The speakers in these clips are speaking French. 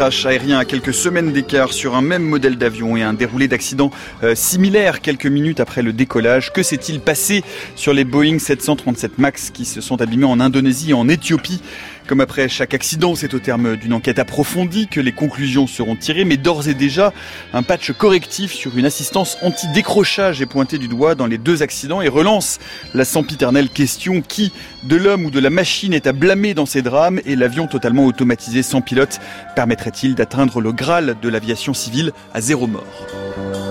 crash aérien à quelques semaines d'écart sur un même modèle d'avion et un déroulé d'accident euh, similaire quelques minutes après le décollage. Que s'est-il passé sur les Boeing 737 MAX qui se sont abîmés en Indonésie et en Éthiopie? Comme après chaque accident, c'est au terme d'une enquête approfondie que les conclusions seront tirées, mais d'ores et déjà, un patch correctif sur une assistance anti-décrochage est pointé du doigt dans les deux accidents et relance la sempiternelle question qui, de l'homme ou de la machine, est à blâmer dans ces drames et l'avion totalement automatisé sans pilote permettrait-il d'atteindre le Graal de l'aviation civile à zéro mort?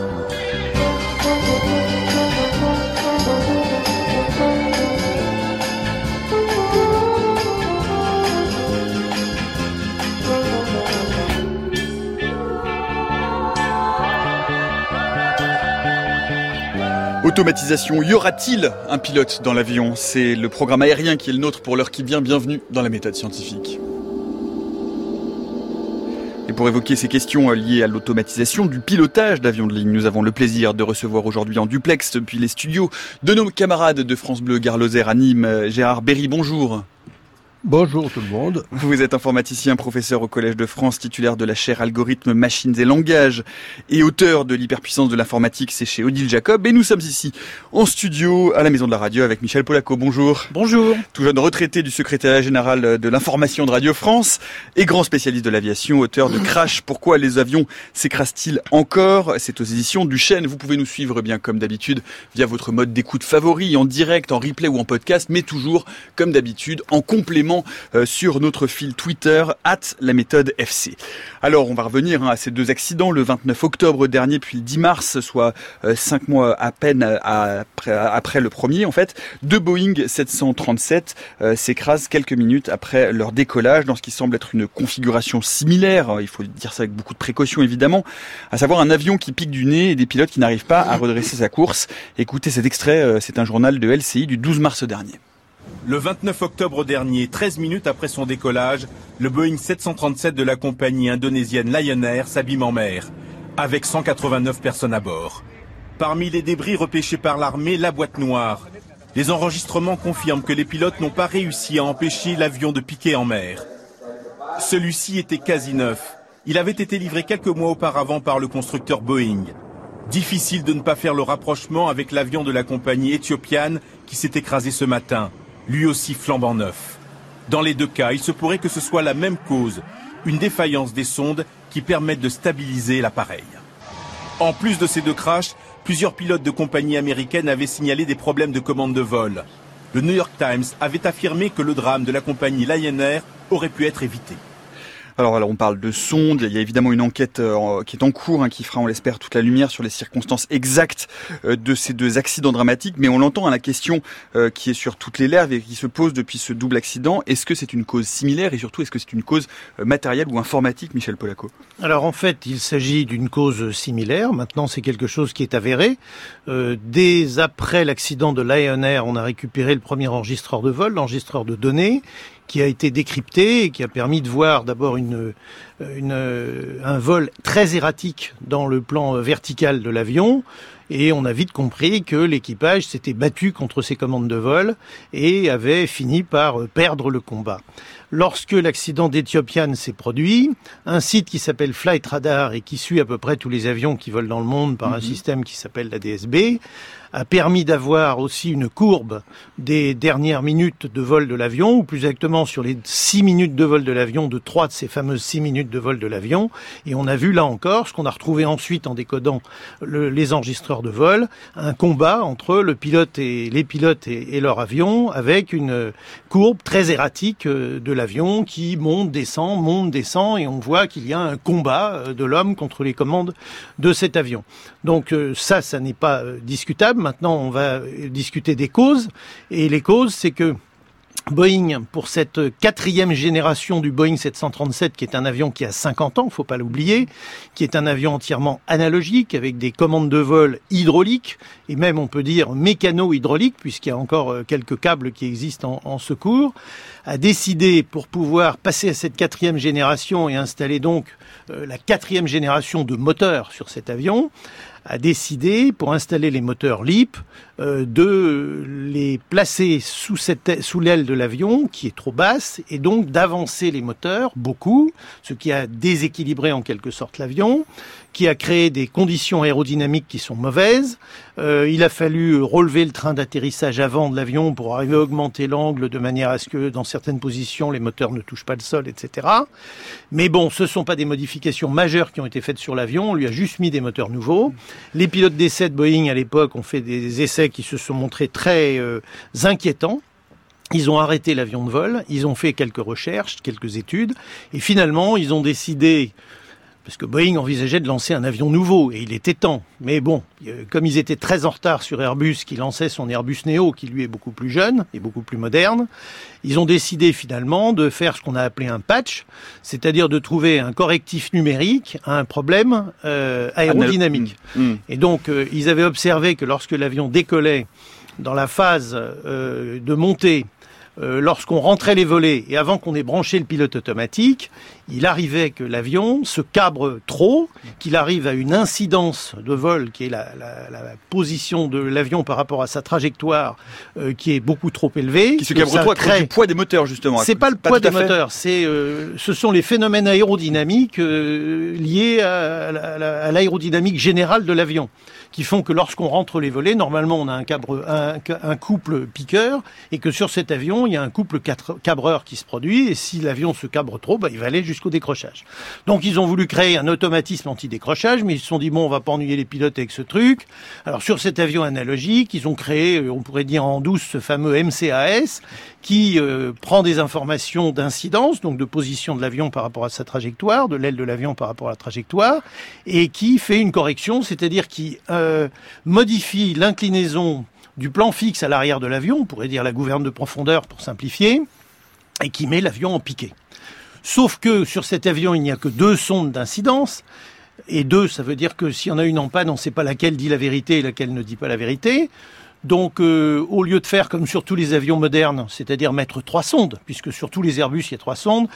Automatisation, y aura-t-il un pilote dans l'avion? C'est le programme aérien qui est le nôtre pour l'heure qui vient. Bienvenue dans la méthode scientifique. Et pour évoquer ces questions liées à l'automatisation du pilotage d'avions de ligne, nous avons le plaisir de recevoir aujourd'hui en duplex depuis les studios de nos camarades de France Bleu Garloser à Nîmes, Gérard Berry, bonjour. Bonjour tout le monde. Vous êtes informaticien, professeur au Collège de France, titulaire de la chaire Algorithmes, Machines et Langages et auteur de l'hyperpuissance de l'informatique, c'est chez Odile Jacob. Et nous sommes ici en studio à la Maison de la Radio avec Michel Polaco. Bonjour. Bonjour. Tout jeune retraité du secrétariat général de l'information de Radio France et grand spécialiste de l'aviation, auteur de Crash, pourquoi les avions s'écrasent-ils encore? C'est aux éditions du Chêne. Vous pouvez nous suivre bien comme d'habitude via votre mode d'écoute favori, en direct, en replay ou en podcast, mais toujours comme d'habitude en complément euh, sur notre fil Twitter, at la méthode FC. Alors, on va revenir hein, à ces deux accidents, le 29 octobre dernier, puis le 10 mars, soit euh, cinq mois à peine après, après, le premier, en fait. Deux Boeing 737 euh, s'écrasent quelques minutes après leur décollage dans ce qui semble être une configuration similaire, il faut dire ça avec beaucoup de précaution évidemment, à savoir un avion qui pique du nez et des pilotes qui n'arrivent pas à redresser sa course. Écoutez cet extrait, c'est un journal de LCI du 12 mars dernier. Le 29 octobre dernier, 13 minutes après son décollage, le Boeing 737 de la compagnie indonésienne Lion Air s'abîme en mer, avec 189 personnes à bord. Parmi les débris repêchés par l'armée, la boîte noire. Les enregistrements confirment que les pilotes n'ont pas réussi à empêcher l'avion de piquer en mer. Celui-ci était quasi neuf. Il avait été livré quelques mois auparavant par le constructeur Boeing. Difficile de ne pas faire le rapprochement avec l'avion de la compagnie éthiopienne qui s'est écrasé ce matin lui aussi flambant neuf. Dans les deux cas, il se pourrait que ce soit la même cause, une défaillance des sondes qui permettent de stabiliser l'appareil. En plus de ces deux crashs, plusieurs pilotes de compagnies américaines avaient signalé des problèmes de commande de vol. Le New York Times avait affirmé que le drame de la compagnie Lion Air aurait pu être évité. Alors, on parle de sonde, il y a évidemment une enquête euh, qui est en cours, hein, qui fera, on l'espère, toute la lumière sur les circonstances exactes euh, de ces deux accidents dramatiques, mais on l'entend à la question euh, qui est sur toutes les lèvres et qui se pose depuis ce double accident, est-ce que c'est une cause similaire? Et surtout est-ce que c'est une cause matérielle ou informatique, Michel Polaco? Alors en fait, il s'agit d'une cause similaire, maintenant c'est quelque chose qui est avéré. dès après l'accident de Air, on a récupéré le premier enregistreur de vol, l'enregistreur de données, qui a été décrypté et qui a permis de voir d'abord une, une, un vol très erratique dans le plan vertical de l'avion. Et on a vite compris que l'équipage s'était battu contre ses commandes de vol et avait fini par perdre le combat. Lorsque l'accident d'Ethiopian s'est produit, un site qui s'appelle Flight Radar et qui suit à peu près tous les avions qui volent dans le monde par un mhm. système qui s'appelle la DSB, a permis d'avoir aussi une courbe des dernières minutes de vol de l'avion, ou plus exactement sur les six minutes de vol de l'avion, de trois de ces fameuses six minutes de vol de l'avion. Et on a vu là encore, ce qu'on a retrouvé ensuite en décodant les enregistreurs de vol, un combat entre le pilote et les pilotes et, leur avion, avec une courbe très erratique euh, de l'avion qui monte, descend, monte, descend, et on voit qu'il y a un combat euh, de l'homme contre les commandes de cet avion. Donc euh, ça, ça n'est pas discutable. Maintenant, on va discuter des causes. Et les causes, c'est que Boeing, pour cette quatrième génération du Boeing 737, qui est un avion qui a 50 ans, faut pas l'oublier, qui est un avion entièrement analogique, avec des commandes de vol hydrauliques, et même on peut dire mécano-hydrauliques, puisqu'il y a encore euh, quelques câbles qui existent en, secours, a décidé, pour pouvoir passer à cette quatrième génération et installer donc euh, la quatrième génération de moteurs sur cet avion, a décidé, pour installer les moteurs LEAP, euh, de les placer sous, cette, sous l'aile de l'avion, qui est trop basse, et donc d'avancer les moteurs beaucoup, ce qui a déséquilibré en quelque sorte l'avion, qui a créé des conditions aérodynamiques qui sont mauvaises. Euh, il a fallu relever le train d'atterrissage avant de l'avion pour arriver à augmenter l'angle de manière à ce que dans certaines positions les moteurs ne touchent pas le sol, etc. Mais bon, ce ne sont pas des modifications majeures qui ont été faites sur l'avion. On lui a juste mis des moteurs nouveaux. Les pilotes d'essai de Boeing à l'époque ont fait des essais qui se sont montrés très euh, inquiétants. Ils ont arrêté l'avion de vol, ils ont fait quelques recherches, quelques études, et finalement, ils ont décidé parce que Boeing envisageait de lancer un avion nouveau, et il était temps. Mais bon, euh, comme ils étaient très en retard sur Airbus, qui lançait son Airbus Neo, qui lui est beaucoup plus jeune et beaucoup plus moderne, ils ont décidé finalement de faire ce qu'on a appelé un patch, c'est-à-dire de trouver un correctif numérique à un problème euh, aérodynamique. Mm. Mm. Et donc, euh, ils avaient observé que lorsque l'avion décollait, dans la phase de montée, euh, lorsqu'on rentrait les volets et avant qu'on ait branché le pilote automatique, il arrivait que l'avion se cabre trop, qu'il arrive à une incidence de vol qui est la, position de l'avion par rapport à sa trajectoire euh, qui est beaucoup trop élevée. Qui se cabre trop à cause du poids des moteurs justement. C'est pas le poids des moteurs, c'est euh, ce sont les phénomènes aérodynamiques liés à l'aérodynamique générale de l'avion qui font que lorsqu'on rentre les volets, normalement on a un, cabre, un, couple piqueur et que sur cet avion il y a un couple cabreur qui se produit et si l'avion se cabre trop, bah, il va aller jusqu'au décrochage. Donc ils ont voulu créer un automatisme anti-décrochage, mais ils se sont dit bon on va pas ennuyer les pilotes avec ce truc. Alors sur cet avion analogique, ils ont créé, euh, on pourrait dire en douce, ce fameux MCAS qui euh, prend des informations d'incidence, donc de position de l'avion par rapport à sa trajectoire, de l'aile de l'avion par rapport à la trajectoire, et qui fait une correction, c'est-à-dire qui modifie l'inclinaison du plan fixe à l'arrière de l'avion, on pourrait dire la gouverne de profondeur pour simplifier, et qui met l'avion en piqué. Sauf que sur cet avion, il n'y a que deux sondes d'incidence, et deux, ça veut dire que s'il y en a une en panne, on ne sait pas laquelle dit la vérité et laquelle ne dit pas la vérité. Donc, euh, au lieu de faire comme sur tous les avions modernes, c'est-à-dire mettre trois sondes, puisque sur tous les Airbus il y a trois sondes,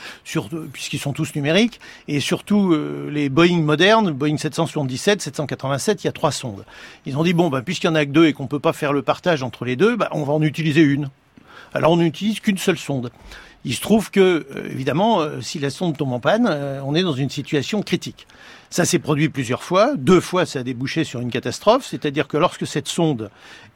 puisqu'ils sont tous numériques, et surtout euh, les Boeing modernes, Boeing 777, 787, il y a trois sondes. Ils ont dit bon, ben, puisqu'il y en a que deux et qu'on peut pas faire le partage entre les deux, ben, on va en utiliser une. Alors on n'utilise qu'une seule sonde. Il se trouve que, euh, évidemment, si la sonde tombe en panne, on est dans une situation critique. Ça s'est produit plusieurs fois. Deux fois, ça a débouché sur une catastrophe. C'est-à-dire que lorsque cette sonde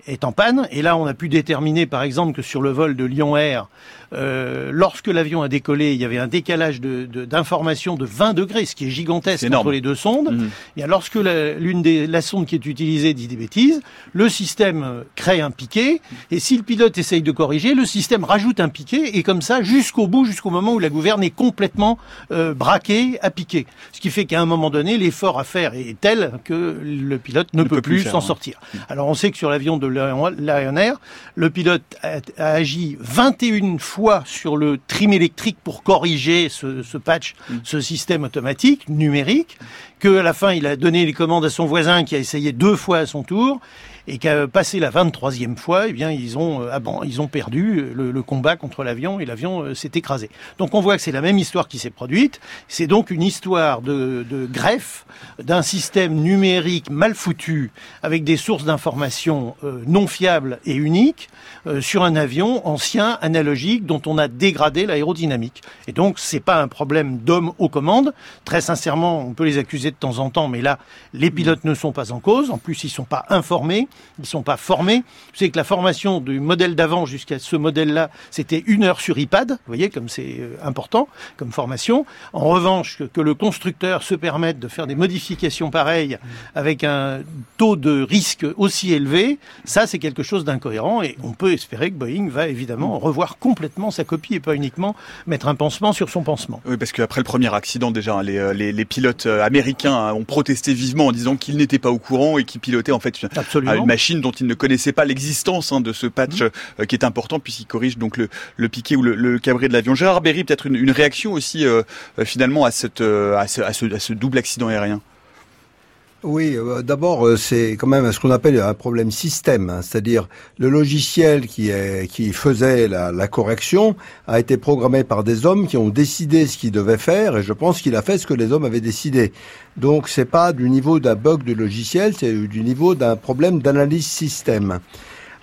est en panne. Et là, on a pu déterminer, par exemple, que sur le vol de Lyon Air, euh, lorsque l'avion a décollé, il y avait un décalage d'information de, de, 20 degrés, ce qui est gigantesque entre les deux sondes. Mmh. Et lorsque l'une des la sonde qui est utilisée dit des bêtises, le système crée un piqué. Et si le pilote essaye de corriger, le système rajoute un piqué. Et comme ça, jusqu'au bout, jusqu'au moment où la gouverne est complètement euh, braquée à piquer. Ce qui fait qu'à un moment donné, l'effort à faire est tel que le pilote ne, peut, plus, s'en sortir. Mmh. Alors on sait que sur l'avion de Lion Air. Le pilote a, agi 21 fois sur le trim électrique pour corriger ce, patch, mm. ce système automatique numérique, que à la fin il a donné les commandes à son voisin qui a essayé deux fois à son tour et qu'à passer la 23e fois, eh bien, ils ont, euh, ah bon, ils ont perdu le, le combat contre l'avion et l'avion euh, s'est écrasé. Donc on voit que c'est la même histoire qui s'est produite. C'est donc une histoire de, de greffe d'un système numérique mal foutu avec des sources d'informations euh, non fiables et uniques sur un avion ancien, analogique, dont on a dégradé l'aérodynamique. Et donc c'est pas un problème d'homme aux commandes. Très sincèrement, on peut les accuser de temps en temps, mais là, les pilotes ne sont pas en cause. En plus, ils sont pas informés ils sont pas formés. Vous savez que la formation du modèle d'avant jusqu'à ce modèle-là, c'était une heure sur iPad. Vous voyez comme c'est euh, important comme formation. En revanche, que, le constructeur se permette de faire des modifications pareilles avec un taux de risque aussi élevé, ça c'est quelque chose d'incohérent et on peut espérer que Boeing va évidemment revoir complètement sa copie et pas uniquement mettre un pansement sur son pansement. Oui, parce qu'après le premier accident déjà, les, euh, les, les pilotes euh, américains hein, ont protesté vivement en disant qu'ils n'étaient pas au courant et qu'ils pilotaient en fait Absolument machine dont ils ne connaissaient pas l'existence hein, de ce patch mhm. euh, qui est important puisqu'il corrige donc le, le piqué ou le, le cabré de l'avion. Gérard Berry, peut-être une, une, réaction aussi euh, euh, finalement à, cette, à ce, à, ce, à, ce, double accident aérien? Oui, euh, d'abord, euh, c'est quand même ce qu'on appelle un problème système, hein. c'est-à-dire le logiciel qui, est, qui faisait la, la, correction a été programmé par des hommes qui ont décidé ce qu'ils devaient faire, et je pense qu'il a fait ce que les hommes avaient décidé. Donc, c'est pas du niveau d'un bug de logiciel, c'est du niveau d'un problème d'analyse système.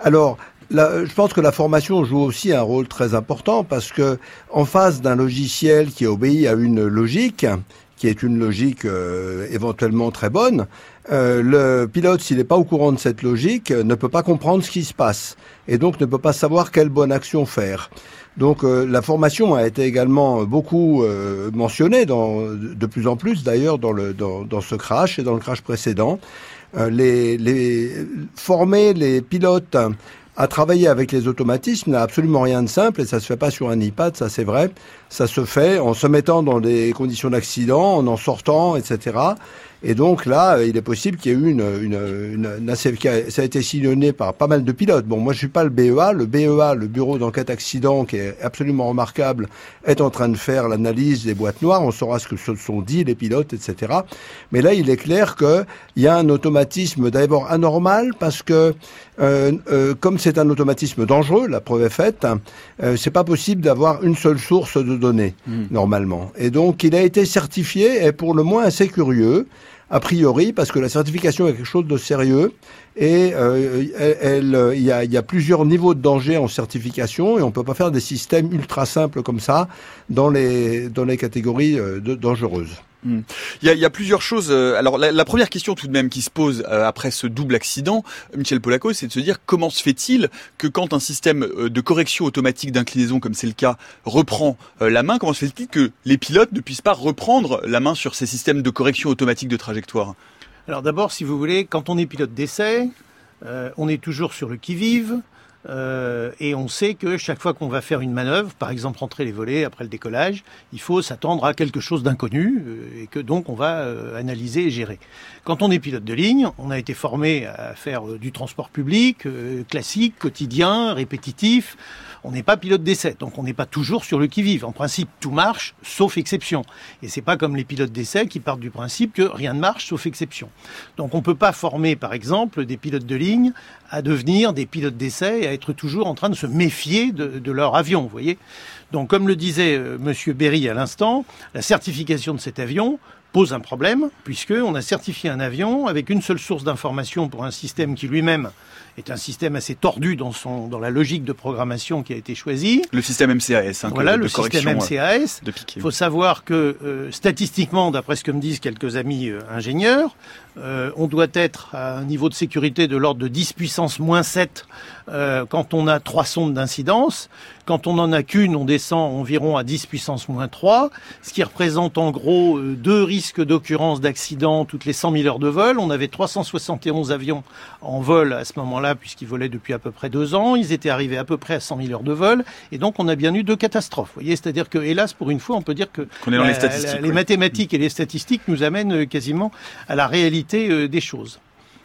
Alors, je pense que la formation joue aussi un rôle très important parce que en face d'un logiciel qui obéit à une logique, qui est une logique euh, éventuellement très bonne, euh, le pilote, s'il n'est pas au courant de cette logique, euh, ne peut pas comprendre ce qui se passe et donc ne peut pas savoir quelle bonne action faire. Donc la formation a été également beaucoup mentionnée, dans, de plus en plus d'ailleurs dans, dans, ce crash et dans le crash précédent. former les pilotes à travailler avec les automatismes n'a absolument rien de simple et ça se fait pas sur un iPad, ça c'est vrai. Ça se fait en se mettant dans des conditions d'accident, en en sortant, etc. Et donc là, euh, il est possible qu'il y ait eu une, une, une, ça a été sillonné par pas mal de pilotes. Bon, moi je suis pas le BEA, le BEA, le bureau d'enquête accident, qui est absolument remarquable, est en train de faire l'analyse des boîtes noires. On saura ce que se sont dit les pilotes, etc. Mais là, il est clair qu'il y a un automatisme d'abord anormal parce que comme c'est un automatisme dangereux, la preuve est faite, euh, c'est pas possible d'avoir une seule source de données hmm. normalement. Et donc, il a été certifié et pour le moins assez curieux a priori, parce que la certification est quelque chose de sérieux et euh, elle, il, y a, y, a, plusieurs niveaux de danger en certification et on peut pas faire des systèmes ultra simples comme ça dans les dans les catégories euh, de, dangereuses. Hmm. Il y, a, plusieurs choses. Euh, alors la, première question tout de même qui se pose euh, après ce double accident, Michel Polaco, c'est de se dire comment se fait-il que quand un système euh, de correction automatique d'inclinaison, comme c'est le cas, reprend la main, comment se fait-il que les pilotes ne puissent pas reprendre la main sur ces systèmes de correction automatique de trajectoire? Alors d'abord, si vous voulez, quand on est pilote d'essai, on est toujours sur le qui-vive. Euh, et on sait que chaque fois qu'on va faire une manœuvre, par exemple rentrer les volets après le décollage, il faut s'attendre à quelque chose d'inconnu euh, et que donc on va euh, analyser et gérer. Quand on est pilote de ligne, on a été formé à faire du transport public classique, quotidien, répétitif. On n'est pas pilote d'essai, donc on n'est pas toujours sur le qui-vive. En principe, tout marche, sauf exception. Et c'est pas comme les pilotes d'essai qui partent du principe que rien ne marche, sauf exception. Donc on peut pas former, par exemple, des pilotes de ligne à devenir des pilotes d'essai et à être toujours en train de se méfier de, leur avion, vous voyez. Donc, comme le disait euh, Monsieur Berry à l'instant, la certification de cet avion pose un problème, puisqu'on a certifié un avion avec une seule source d'information pour un système qui lui-même est un système assez tordu dans son dans la logique de programmation qui a été choisie. Le système MCAS. Hein, voilà, le système MCAS. Il faut savoir que euh, statistiquement, d'après ce que me disent quelques amis euh, ingénieurs, euh, on doit être à un niveau de sécurité de l'ordre de 10 puissance moins 7 euh, quand on a trois sondes d'incidence. Quand on n'en a qu'une, on descend environ à 10 puissance moins 3, ce qui représente en gros euh, deux risques d'occurrence d'accident toutes les 100 000 heures de vol. On avait 371 avions en vol à ce moment-là, puisqu'ils volaient depuis à peu près deux ans. Ils étaient arrivés à peu près à 100 000 heures de vol, et donc on a bien eu deux catastrophes. Vous voyez, c'est-à-dire que, hélas, pour une fois, on peut dire que les, les mathématiques et les statistiques nous amènent quasiment à la réalité euh, des choses.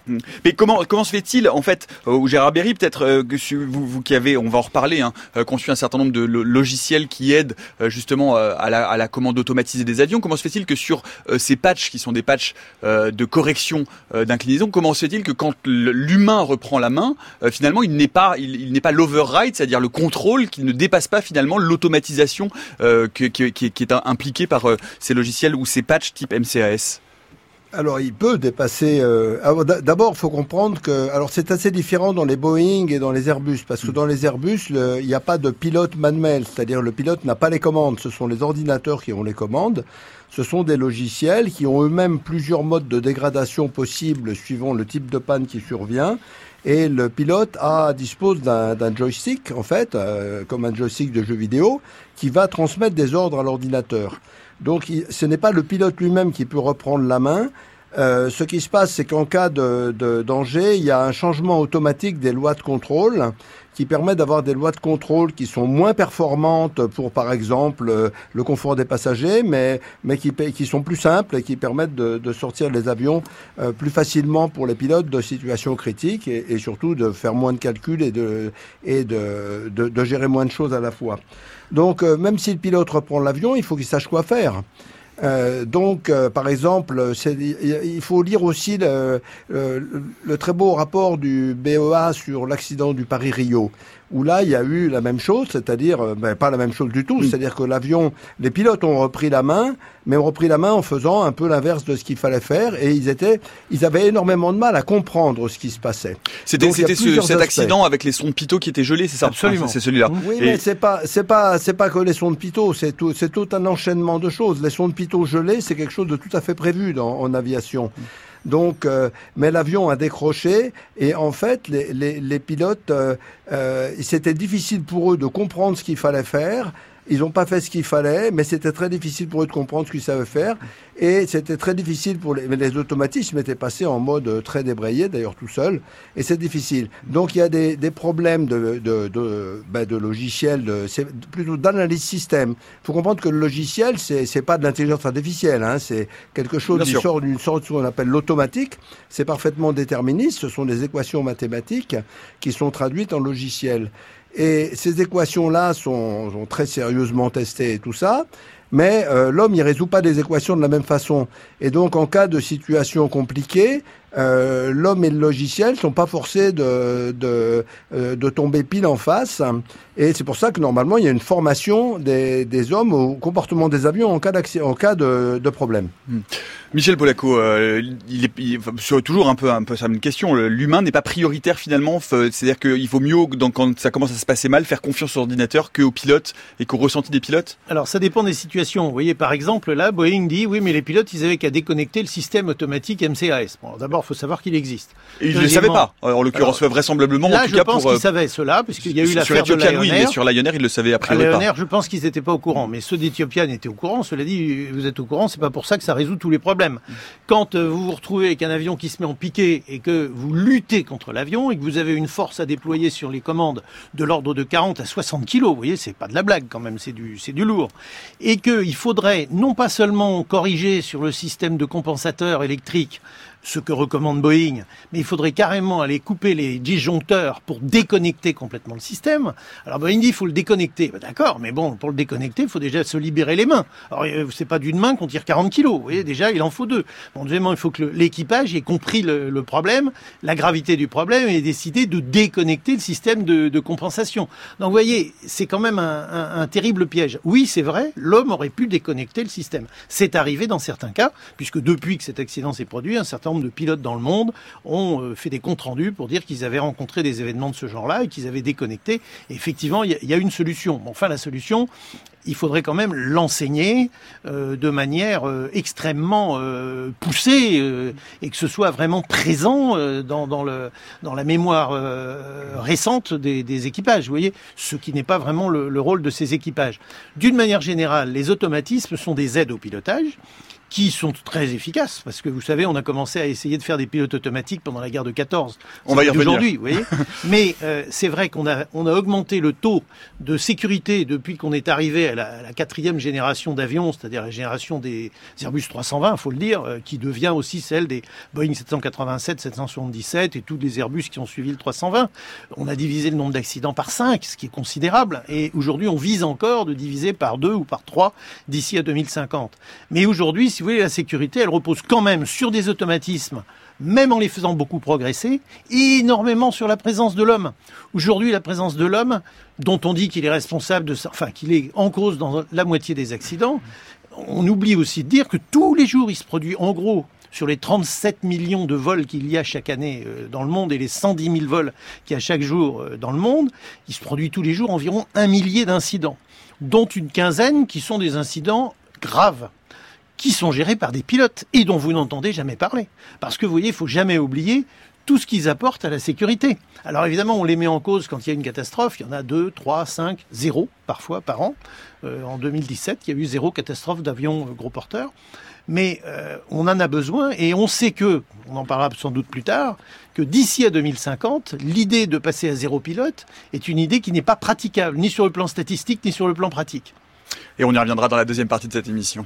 Hmm. Mais comment comment se fait-il en fait euh, Gérard Berry peut-être euh, que vous, qui avez on va en reparler hein, conçu un certain nombre de logiciels qui aident justement à la, commande automatisée des avions comment se fait-il que sur ces patchs qui sont des patchs de correction d'inclinaison comment se fait-il que quand l'humain reprend la main finalement il n'est pas il, n'est pas l'override c'est-à-dire le contrôle qui ne dépasse pas finalement l'automatisation qui, qui, est impliquée par ces logiciels ou ces patchs type MCAS alors, il peut dépasser. Euh, d'abord, il faut comprendre que. Alors, c'est assez différent dans les Boeing et dans les Airbus, parce que dans les Airbus, il n'y a pas de pilote manuel, c'est-à-dire le pilote n'a pas les commandes. Ce sont les ordinateurs qui ont les commandes. Ce sont des logiciels qui ont eux-mêmes plusieurs modes de dégradation possibles suivant le type de panne qui survient. Et le pilote a dispose d'un joystick, en fait, euh, comme un joystick de jeu vidéo, qui va transmettre des ordres à l'ordinateur. Donc ce n'est pas le pilote lui-même qui peut reprendre la main. Euh, ce qui se passe, c'est qu'en cas de, de, danger, il y a un changement automatique des lois de contrôle qui permet d'avoir des lois de contrôle qui sont moins performantes pour, par exemple, euh, le confort des passagers, mais, mais qui, qui sont plus simples et qui permettent de, sortir les avions euh, plus facilement pour les pilotes de situations critiques et, surtout de faire moins de calculs et de, et de, de gérer moins de choses à la fois. Donc, euh, même si le pilote reprend l'avion, il faut qu'il sache quoi faire. Euh, donc, euh, par exemple, il faut lire aussi le, très beau rapport du BEA sur l'accident du Paris-Rio où là, il y a eu la même chose, c'est-à-dire, euh, ben, pas la même chose du tout, c'est-à-dire que l'avion, les pilotes ont repris la main, mais ont repris la main en faisant un peu l'inverse de ce qu'il fallait faire, et ils étaient, ils avaient énormément de mal à comprendre ce qui se passait. C'était cet accident avec les sons de pitot qui étaient gelés, c'est ça? Absolument. C'est celui-là. Oui, mais c'est pas, c'est pas, c'est pas que les sons de pitot, c'est tout, c'est tout un enchaînement de choses. Les sons de pitot gelés, c'est quelque chose de tout à fait prévu dans, en aviation. Donc, euh, mais l'avion a décroché et en fait, les, les, les pilotes, euh, euh, c'était difficile pour eux de comprendre ce qu'il fallait faire. Ils n'ont pas fait ce qu'il fallait, mais c'était très difficile pour eux de comprendre ce qu'ils savaient faire. Et c'était très difficile pour les, mais les automatismes étaient passés en mode très débrayé, d'ailleurs tout seul. Et c'est difficile. Donc il y a des, des problèmes de, de, de, ben, de logiciel, de, c'est plutôt d'analyse système. Il faut comprendre que le logiciel, c'est, c'est pas de l'intelligence artificielle. Hein, c'est quelque chose qui sort d'une sorte qu'on appelle l'automatique. C'est parfaitement déterministe. Ce sont des équations mathématiques qui sont traduites en logiciel. Et ces équations-là sont, sont, très sérieusement testées et tout ça. Mais euh, l'homme, il résout pas des équations de la même façon. Et donc, en cas de situation compliquée, euh, l'homme et le logiciel sont pas forcés de, de, euh, de, tomber pile en face. Et c'est pour ça que normalement, il y a une formation des, des hommes au comportement des avions en cas, en cas de, de problème. Hmm. Michel Polaco, euh, il est il, toujours un peu un peu ça une question. L'humain n'est pas prioritaire finalement. C'est-à-dire qu'il vaut mieux donc, quand ça commence à se passer mal faire confiance aux ordinateurs qu'aux pilotes et qu'au ressenti des pilotes? Alors ça dépend des situations. Vous voyez par exemple là, Boeing dit oui mais les pilotes ils avaient qu'à déconnecter le système automatique MCAS. Bon, d'abord il faut savoir qu'il existe. Et ils ne le savaient pas. En l'occurrence vraisemblablement. Là en tout je cas, pense pour, qu'ils savaient cela puisqu'il y a eu l'affaire de oui, mais sur Lion Air, ils le savaient après. Air, je pense qu'ils n'étaient pas au courant, mais ceux d'Ethiopian étaient au courant. Cela dit, vous êtes au courant, c'est pas pour ça que ça résout tous les problèmes. Quand euh, vous vous retrouvez avec un avion qui se met en piqué et que vous luttez contre l'avion et que vous avez une force à déployer sur les commandes de l'ordre de 40 à 60 kilos, vous voyez, c'est pas de la blague quand même, c'est du, c'est du lourd. Et qu'il faudrait non pas seulement corriger sur le système de compensateur électrique ce que recommande Boeing, mais il faudrait carrément aller couper les disjoncteurs pour déconnecter complètement le système. Alors Boeing dit il faut le déconnecter. Ben, D'accord, mais bon, pour le déconnecter, il faut déjà se libérer les mains. Alors euh, c'est pas d'une main qu'on tire 40 kilos. Vous voyez, déjà il en faut deux. Bon, deuxièmement, il faut que l'équipage ait compris le, problème, la gravité du problème, et décidé de déconnecter le système de, compensation. Donc vous voyez, c'est quand même un, un, un terrible piège. Oui, c'est vrai, l'homme aurait pu déconnecter le système. C'est arrivé dans certains cas, puisque depuis que cet accident s'est produit, un certain de pilotes dans le monde ont euh, fait des comptes rendus pour dire qu'ils avaient rencontré des événements de ce genre-là et qu'ils avaient déconnecté. Effectivement, il y, a une solution. Enfin, la solution, il faudrait quand même l'enseigner euh, de manière euh, extrêmement poussée et que ce soit vraiment présent dans, la mémoire récente des, équipages. Vous voyez, ce qui n'est pas vraiment le rôle de ces équipages. D'une manière générale, les automatismes sont des aides au pilotage qui sont très efficaces parce que vous savez on a commencé à essayer de faire des pilotes automatiques pendant la guerre de 14 on va y revenir. aujourd'hui vous voyez. Mais euh, c'est vrai qu'on a on a augmenté le taux de sécurité depuis qu'on est arrivé à la, à la quatrième génération d'avions c'est-à-dire la génération des Airbus 320 faut le dire euh, qui devient aussi celle des Boeing 787 777 et tous les Airbus qui ont suivi le 320 on a divisé le nombre d'accidents par 5 ce qui est considérable et aujourd'hui on vise encore de diviser par 2 ou par 3 d'ici à 2050 mais aujourd'hui si vous voulez, la sécurité, elle repose quand même sur des automatismes, même en les faisant beaucoup progresser, et énormément sur la présence de l'homme. Aujourd'hui, la présence de l'homme, dont on dit qu'il est responsable de ça, enfin, qu'il est en cause dans la moitié des accidents, on oublie aussi de dire que tous les jours, il se produit en gros sur les 37 millions de vols qu'il y a chaque année dans le monde et les 110 000 vols qu'il y a chaque jour dans le monde, il se produit tous les jours environ un millier d'incidents, dont une quinzaine qui sont des incidents graves qui sont gérés par des pilotes et dont vous n'entendez jamais parler. Parce que vous voyez, il faut jamais oublier tout ce qu'ils apportent à la sécurité. Alors évidemment, on les met en cause quand il y a une catastrophe. Il y en a 2, 3, 5, 0 parfois par an. Euh, en 2017, il y a eu zéro catastrophe d'avion euh, gros porteurs. Mais euh, on en a besoin et on sait que, on en parlera sans doute plus tard, que d'ici à 2050, l'idée de passer à zéro pilote est une idée qui n'est pas praticable, ni sur le plan statistique, ni sur le plan pratique. Et on y reviendra dans la deuxième partie de cette émission.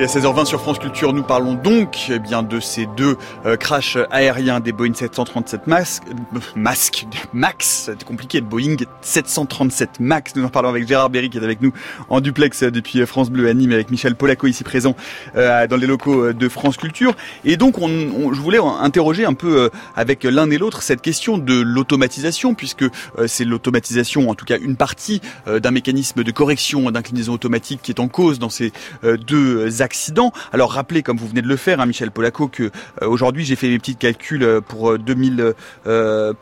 Et à 16h20 sur France Culture, nous parlons donc eh bien de ces deux euh, crashs aériens des Boeing 737 Max, euh, Max, c'est compliqué Boeing 737 Max. Nous en parlons avec Gérard Berry qui est avec nous en duplex depuis France Bleu à Nîmes, avec Michel Polaco ici présent euh, dans les locaux de France Culture. Et donc, on, je voulais interroger un peu avec l'un et l'autre cette question de l'automatisation, puisque c'est l'automatisation, en tout cas une partie d'un mécanisme de correction d'inclinaison automatique qui est en cause dans ces deux actes Alors rappelez, comme vous venez de le faire, hein, Michel Polaco, que euh, aujourd'hui j'ai fait mes petits calculs euh, pour 2000, euh,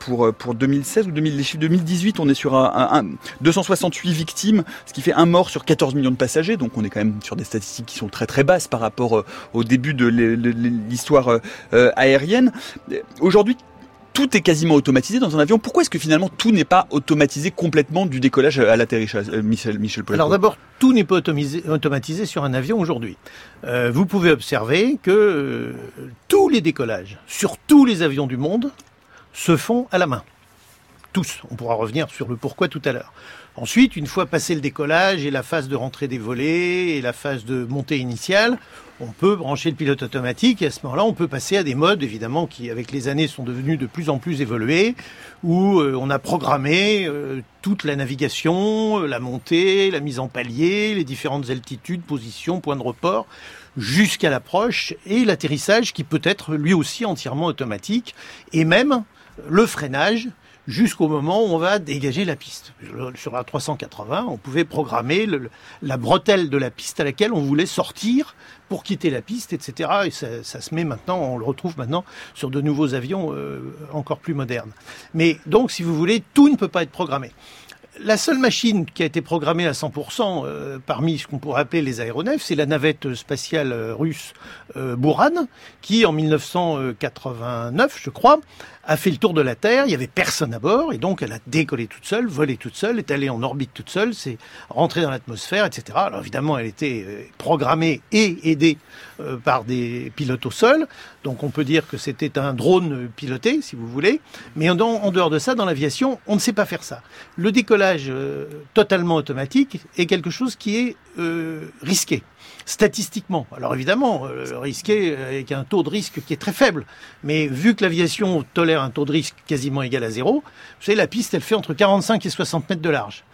2016 ou 2000, les chiffres 2018, on est sur un, 268 victimes, ce qui fait un mort sur 14 millions de passagers. Donc on est quand même sur des statistiques qui sont très très basses par rapport au début de l'histoire aérienne. Aujourd'hui, tout est quasiment automatisé dans un avion. Pourquoi est-ce que finalement tout n'est pas automatisé complètement du décollage à l'atterrissage, euh, Michel, Michel Alors d'abord, tout n'est pas automatisé, sur un avion aujourd'hui. Euh, vous pouvez observer que euh, tous les décollages sur tous les avions du monde se font à la main. Tous. On pourra revenir sur le pourquoi tout à l'heure. Ensuite, une fois passé le décollage et la phase de rentrée des volets et la phase de montée initiale, on peut brancher le pilote automatique et à ce moment-là, on peut passer à des modes, évidemment, qui, avec les années, sont devenus de plus en plus évolués, où euh, on a programmé euh, toute la navigation, euh, la montée, la mise en palier, les différentes altitudes, positions, points de report, jusqu'à l'approche et l'atterrissage qui peut être lui aussi entièrement automatique, et même le freinage jusqu'au moment où on va dégager la piste. Sur la 380, on pouvait programmer la bretelle de la piste à laquelle on voulait sortir pour quitter la piste, etc. Et ça, se met maintenant, on le retrouve maintenant sur de nouveaux avions euh, encore plus modernes. Mais donc, si vous voulez, tout ne peut pas être programmé la seule machine qui a été programmée à 100% euh, parmi ce qu'on pourrait appeler les aéronefs, c'est la navette spatiale euh, russe euh, Buran, qui en 1989, je crois, a fait le tour de la Terre. Il y avait personne à bord et donc elle a décollé toute seule, volé toute seule, est allée en orbite toute seule, c'est rentrée dans l'atmosphère, etc. Alors évidemment, elle était programmée et aidée par des pilotes au sol. Donc on peut dire que c'était un drone piloté, si vous voulez. Mais en, dehors de ça, dans l'aviation, on ne sait pas faire ça. Le décollage euh, totalement automatique est quelque chose qui est euh, risqué statistiquement. Alors évidemment, euh, risqué avec un taux de risque qui est très faible. Mais vu que l'aviation tolère un taux de risque quasiment égal à zéro, vous savez, la piste, elle fait entre 45 et 60 mètres de large.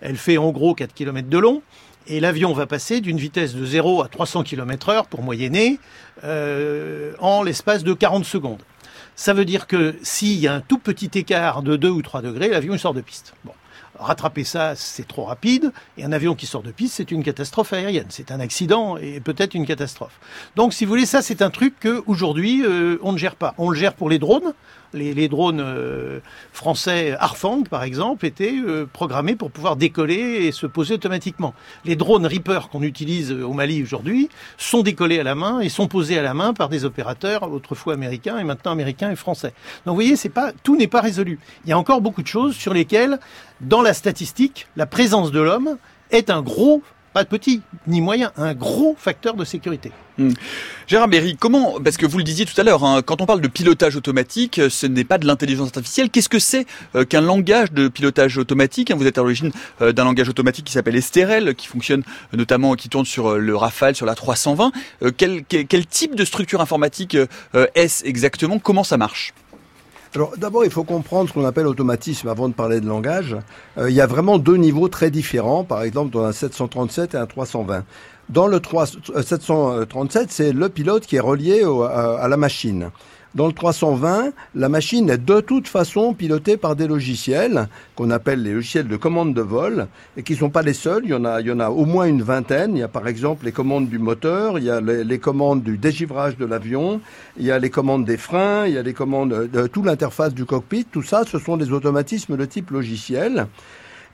Elle fait en gros 4 km de long. Et l'avion va passer d'une vitesse de 0 à 300 km heure pour moyenner en l'espace de 40 secondes. Ça veut dire que s'il y a un tout petit écart de 2 ou 3 degrés, l'avion sort de piste. Rattraper ça, c'est trop rapide. Et un avion qui sort de piste, c'est une catastrophe aérienne. C'est un accident et peut-être une catastrophe. Donc, si vous voulez, ça, c'est un truc qu'aujourd'hui, euh, on ne gère pas. On le gère pour les drones les, drones euh, français Arfang, par exemple, étaient euh, programmés pour pouvoir décoller et se poser automatiquement. Les drones Reaper qu'on utilise au Mali aujourd'hui sont décollés à la main et sont posés à la main par des opérateurs autrefois américains et maintenant américains et français. Donc vous voyez, c'est pas tout n'est pas résolu. Il y a encore beaucoup de choses sur lesquelles, dans la statistique, la présence de l'homme est un gros pas de petit ni moyen, un gros facteur de sécurité. Hmm. Gérard Berry, comment, parce que vous le disiez tout à l'heure, hein, quand on parle de pilotage automatique, ce n'est pas de l'intelligence artificielle. Qu'est-ce que c'est euh, qu'un langage de pilotage automatique hein, Vous êtes à l'origine euh, d'un langage automatique qui s'appelle Esterel, qui fonctionne euh, notamment, qui tourne sur le Rafale, sur la 320. Quel, quel, quel, type de structure informatique est-ce exactement? Comment ça marche? Alors d'abord, il faut comprendre ce qu'on appelle automatisme avant de parler de langage. Euh, il y a vraiment deux niveaux très différents, par exemple dans un 737 et un 320. Dans le 3, 737, c'est le pilote qui est relié à la machine. Dans le 320, la machine est de toute façon pilotée par des logiciels qu'on appelle les logiciels de commande de vol et qui ne sont pas les seuls. Il y en a, au moins une vingtaine. Il y a par exemple les commandes du moteur, il y a les, commandes du dégivrage de l'avion, il y a les commandes des freins, il y a les commandes de toute l'interface du cockpit. Tout ça, ce sont des automatismes de type logiciel.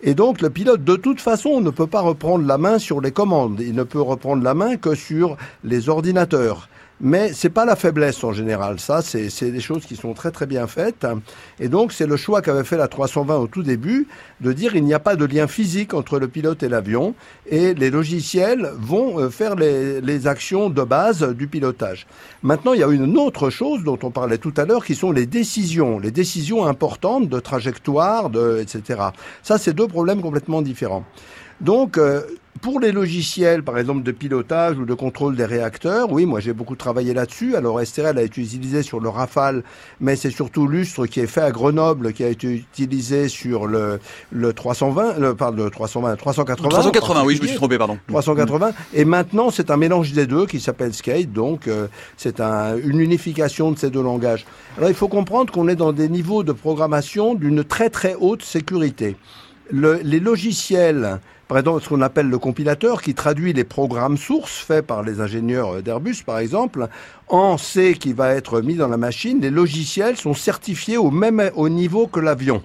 Et donc le pilote, de toute façon, ne peut pas reprendre la main sur les commandes. Il ne peut reprendre la main que sur les ordinateurs. Mais c'est pas la faiblesse en général. Ça, c'est des choses qui sont très très bien faites. Et donc, c'est le choix qu'avait fait la 320 au tout début de dire il n'y a pas de lien physique entre le pilote et l'avion et les logiciels vont euh, faire les, les, actions de base du pilotage. Maintenant, il y a une autre chose dont on parlait tout à l'heure qui sont les décisions, les décisions importantes de trajectoire, de, etc. Ça, c'est deux problèmes complètement différents. Donc, euh, pour les logiciels, par exemple de pilotage ou de contrôle des réacteurs, oui, moi j'ai beaucoup travaillé là-dessus. Alors STRL a été utilisé sur le Rafale, mais c'est surtout Lustre qui est fait à Grenoble, qui a été utilisé sur le, le 320, le, pardon, le 320, 380. 380, oui, je me suis trompé, pardon. 380. Et maintenant, c'est un mélange des deux qui s'appelle Skate, donc euh, c'est un, une unification de ces deux langages. Alors il faut comprendre qu'on est dans des niveaux de programmation d'une très très haute sécurité. Le, les logiciels ce qu'on appelle le compilateur, qui traduit les programmes sources faits par les ingénieurs d'Airbus, par exemple, en C qui va être mis dans la machine. Les logiciels sont certifiés au même au niveau que l'avion.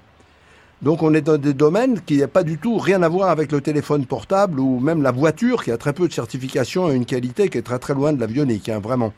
Donc on est dans des domaines qui n'ont pas du tout rien à voir avec le téléphone portable ou même la voiture qui a très peu de certification et une qualité qui est très très loin de l'avionique, hein, vraiment.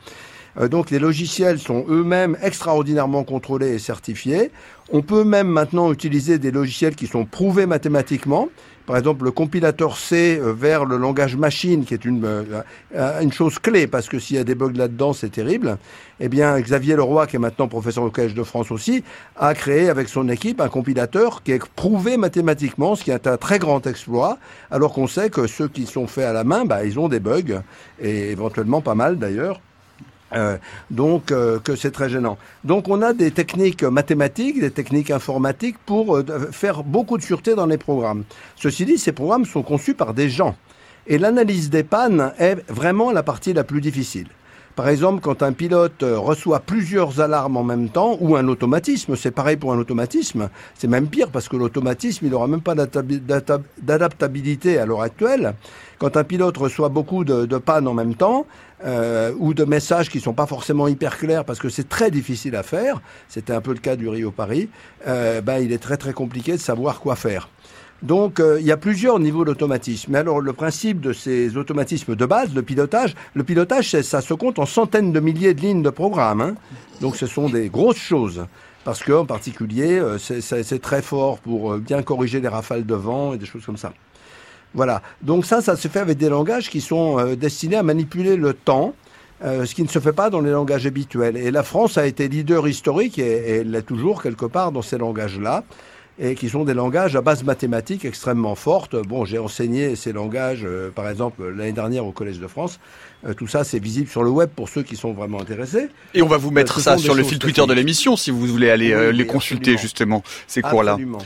Euh, donc les logiciels sont eux-mêmes extraordinairement contrôlés et certifiés. On peut même maintenant utiliser des logiciels qui sont prouvés mathématiquement par exemple le compilateur C euh, vers le langage machine, qui est une, euh, une chose clé, parce que s'il y a des bugs là-dedans, c'est terrible, eh bien Xavier Leroy, qui est maintenant professeur au Collège de France aussi, a créé avec son équipe un compilateur qui est prouvé mathématiquement, ce qui est un très grand exploit, alors qu'on sait que ceux qui sont faits à la main, bah, ils ont des bugs, et éventuellement pas mal d'ailleurs. Euh, donc euh, que c'est très gênant. Donc on a des techniques mathématiques, des techniques informatiques pour euh, faire beaucoup de sûreté dans les programmes. Ceci dit, ces programmes sont conçus par des gens. Et l'analyse des pannes est vraiment la partie la plus difficile. Par exemple, quand un pilote reçoit plusieurs alarmes en même temps, ou un automatisme, c'est pareil pour un automatisme, c'est même pire parce que l'automatisme, il n'aura même pas d'adaptabilité à l'heure actuelle. Quand un pilote reçoit beaucoup de pannes en même temps, euh, ou de messages qui sont pas forcément hyper clairs parce que c'est très difficile à faire, c'était un peu le cas du Rio Paris, euh, ben, il est très très compliqué de savoir quoi faire. Donc euh, il y a plusieurs niveaux d'automatisme. Mais alors le principe de ces automatismes de base, le pilotage, le pilotage ça se compte en centaines de milliers de lignes de programme. Hein. Donc ce sont des grosses choses. Parce qu'en particulier, euh, c'est très fort pour euh, bien corriger les rafales de vent et des choses comme ça. Voilà. Donc ça, ça se fait avec des langages qui sont euh, destinés à manipuler le temps, euh, ce qui ne se fait pas dans les langages habituels. Et la France a été leader historique, et, elle l'est toujours quelque part dans ces langages-là et qui sont des langages à base mathématique extrêmement forte. Bon, j'ai enseigné ces langages, euh, par exemple, l'année dernière au Collège de France. Euh, tout ça, c'est visible sur le web pour ceux qui sont vraiment intéressés. Et on va vous mettre euh, ça sur le fil Twitter de l'émission si vous voulez aller oui, les consulter absolument. justement ces cours-là. Absolument.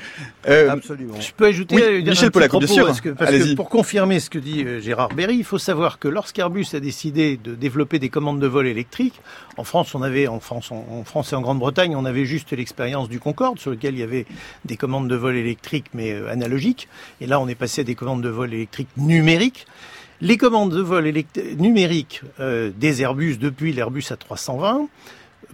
absolument. Je peux ajouter oui, Michel Polac, bien sûr. Parce que, parce que pour confirmer ce que dit Gérard Berry, il faut savoir que lorsqu'Airbus a décidé de développer des commandes de vol électriques, en France, on avait en France, en, en France et en Grande-Bretagne, on avait juste l'expérience du Concorde sur lequel il y avait des commandes de vol électriques mais euh, analogiques. Et là, on est passé à des commandes de vol électriques numériques. Les commandes de vol numériques euh, des Airbus depuis l'Airbus A320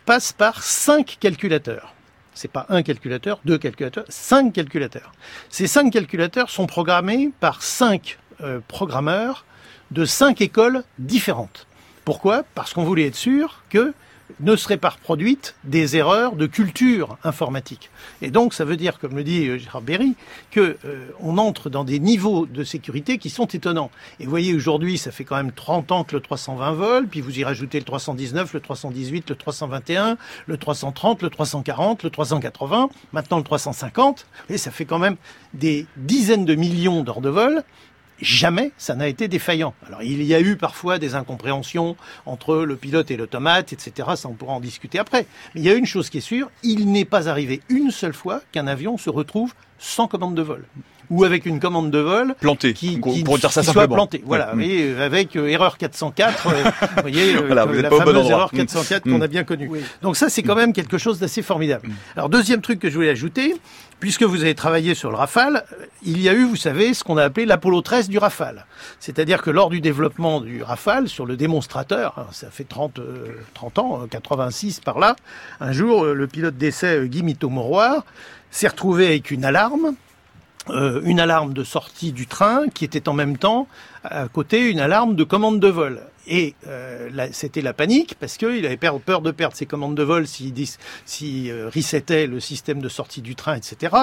passent par cinq calculateurs. C'est pas un calculateur, deux calculateurs, cinq calculateurs. Ces cinq calculateurs sont programmés par cinq euh, programmeurs de cinq écoles différentes. Pourquoi? Parce qu'on voulait être sûr que ne seraient pas reproduites des erreurs de culture informatique. Et donc, ça veut dire, comme le dit euh, Gérard Berry, que euh, on entre dans des niveaux de sécurité qui sont étonnants. Et vous voyez, aujourd'hui, ça fait quand même 30 ans que le 320 vole, puis vous y rajoutez le 319, le 318, le 321, le 330, le 340, le 380, maintenant le 350. Et ça fait quand même des dizaines de millions d'heures de vol jamais ça n'a été défaillant. Alors il y a eu parfois des incompréhensions entre le pilote et l'automate, etc. Ça on pourra en discuter après. Mais il y a une chose qui est sûre, il n'est pas arrivé une seule fois qu'un avion se retrouve sans commande de vol ou avec une commande de vol plantée, qui, qui, pour dire ça qui soit plantée. Voilà, et avec euh, erreur 404, euh, vous voyez, euh, voilà, vous la fameuse bon erreur 404 mmh. qu'on a bien connue. Oui. Donc ça, c'est quand même quelque chose d'assez formidable. Mmh. Alors deuxième truc que je voulais ajouter, puisque vous avez travaillé sur le Rafale, il y a eu, vous savez, ce qu'on a appelé l'Apollo 13 du Rafale. C'est-à-dire que lors du développement du Rafale, sur le démonstrateur, hein, ça fait 30, euh, 30 ans, 86 par là, un jour, le pilote d'essai Guy Mito-Moroir s'est retrouvé avec une alarme euh, une alarme de sortie du train qui était en même temps à côté une alarme de commande de vol. Et euh, c'était la panique parce qu'il avait peur de perdre ses commandes de vol s'il si, euh, le système de sortie du train, etc.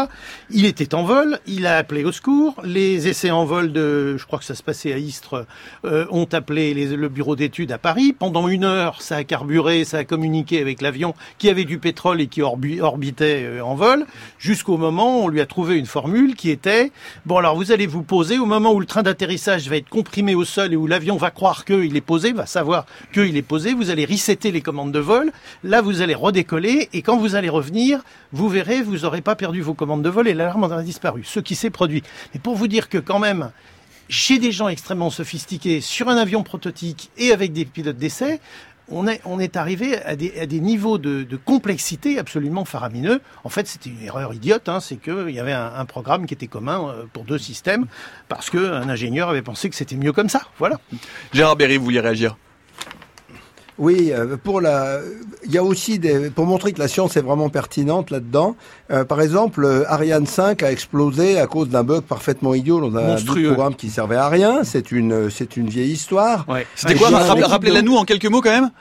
Il était en vol, il a appelé au secours. Les essais en vol de, je crois que ça se passait à Istres, euh, ont appelé le bureau d'études à Paris. Pendant une heure, ça a carburé, ça a communiqué avec l'avion qui avait du pétrole et qui orbitait euh, en vol, jusqu'au moment où on lui a trouvé une formule qui était bon alors vous allez vous poser au moment où le train d'atterrissage va être comprimé au sol et où l'avion va croire qu'il est posé va savoir qu'il est posé, vous allez resetter les commandes de vol, là vous allez redécoller, et quand vous allez revenir, vous verrez, vous n'aurez pas perdu vos commandes de vol et l'alarme en a disparu, ce qui s'est produit. Mais pour vous dire que quand même, chez des gens extrêmement sophistiqués, sur un avion prototype et avec des pilotes d'essai, on est, arrivé à des, niveaux de, complexité absolument faramineux. En fait, c'était une erreur idiote, hein, c'est qu'il y avait un, un, programme qui était commun euh, pour deux systèmes, parce qu'un ingénieur avait pensé que c'était mieux comme ça. Voilà. Gérard Berry, vous vouliez réagir? Oui, euh, pour la, il y a aussi des, pour montrer que la science est vraiment pertinente là-dedans. Euh, par exemple, Ariane 5 a explosé à cause d'un bug parfaitement idiot dans un programme qui servait à rien. C'est une, c'est une vieille histoire. Ouais. C'était quoi? Rappelez-la nous en quelques mots quand même.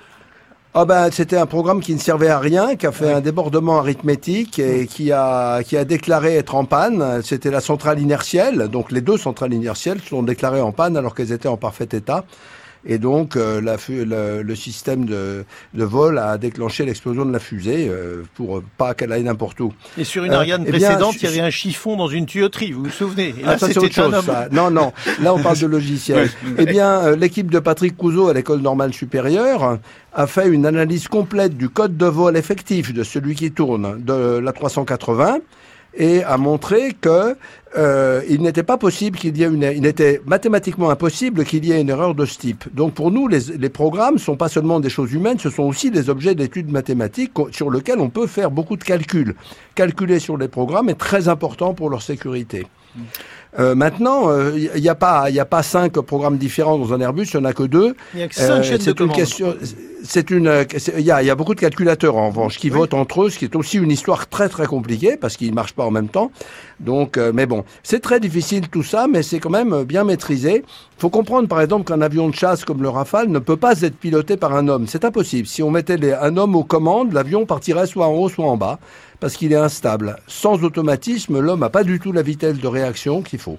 Ah ben, c'était un programme qui ne servait à rien, qui a fait un débordement arithmétique et qui a qui a déclaré être en panne. C'était la centrale inertielle, donc les deux centrales inertielles sont déclarées en panne alors qu'elles étaient en parfait état. Et donc, euh, la, le, le, système de, de, vol a déclenché l'explosion de la fusée euh, pour pas qu'elle aille n'importe où. Et sur une euh, Ariane précédente, il y avait un chiffon dans une tuyauterie, vous vous souvenez Et là, ah, c'est autre chose. Ça. Non, non. Là, on parle de logiciel. Eh bien, l'équipe de Patrick Couzeau à l'école normale supérieure a fait une analyse complète du code de vol effectif de celui qui tourne de la 380 et a montré que euh, il n'était pas possible qu'il y ait une, il était mathématiquement impossible qu'il y ait une erreur de ce type. Donc pour nous, les, les programmes sont pas seulement des choses humaines, ce sont aussi des objets d'études mathématiques sur lesquels on peut faire beaucoup de calculs. Calculer sur les programmes est très important pour leur sécurité. Euh, maintenant, il euh, n'y a pas, il a pas cinq programmes différents dans un Airbus, il n'y en a que deux. Il y a que cinq euh, C'est une question. C'est une. Il y a, y a beaucoup de calculateurs en revanche qui votent entre eux, ce qui est aussi une histoire très très compliquée parce qu'ils marchent pas en même temps. Donc, euh, mais bon, c'est très difficile tout ça, mais c'est quand même bien maîtrisé. Il faut comprendre par exemple qu'un avion de chasse comme le Rafale ne peut pas être piloté par un homme. C'est impossible. Si on mettait les, un homme aux commandes, l'avion partirait soit en haut, soit en bas parce qu'il est instable. Sans automatisme, l'homme n'a pas du tout la vitesse de réaction qu'il faut.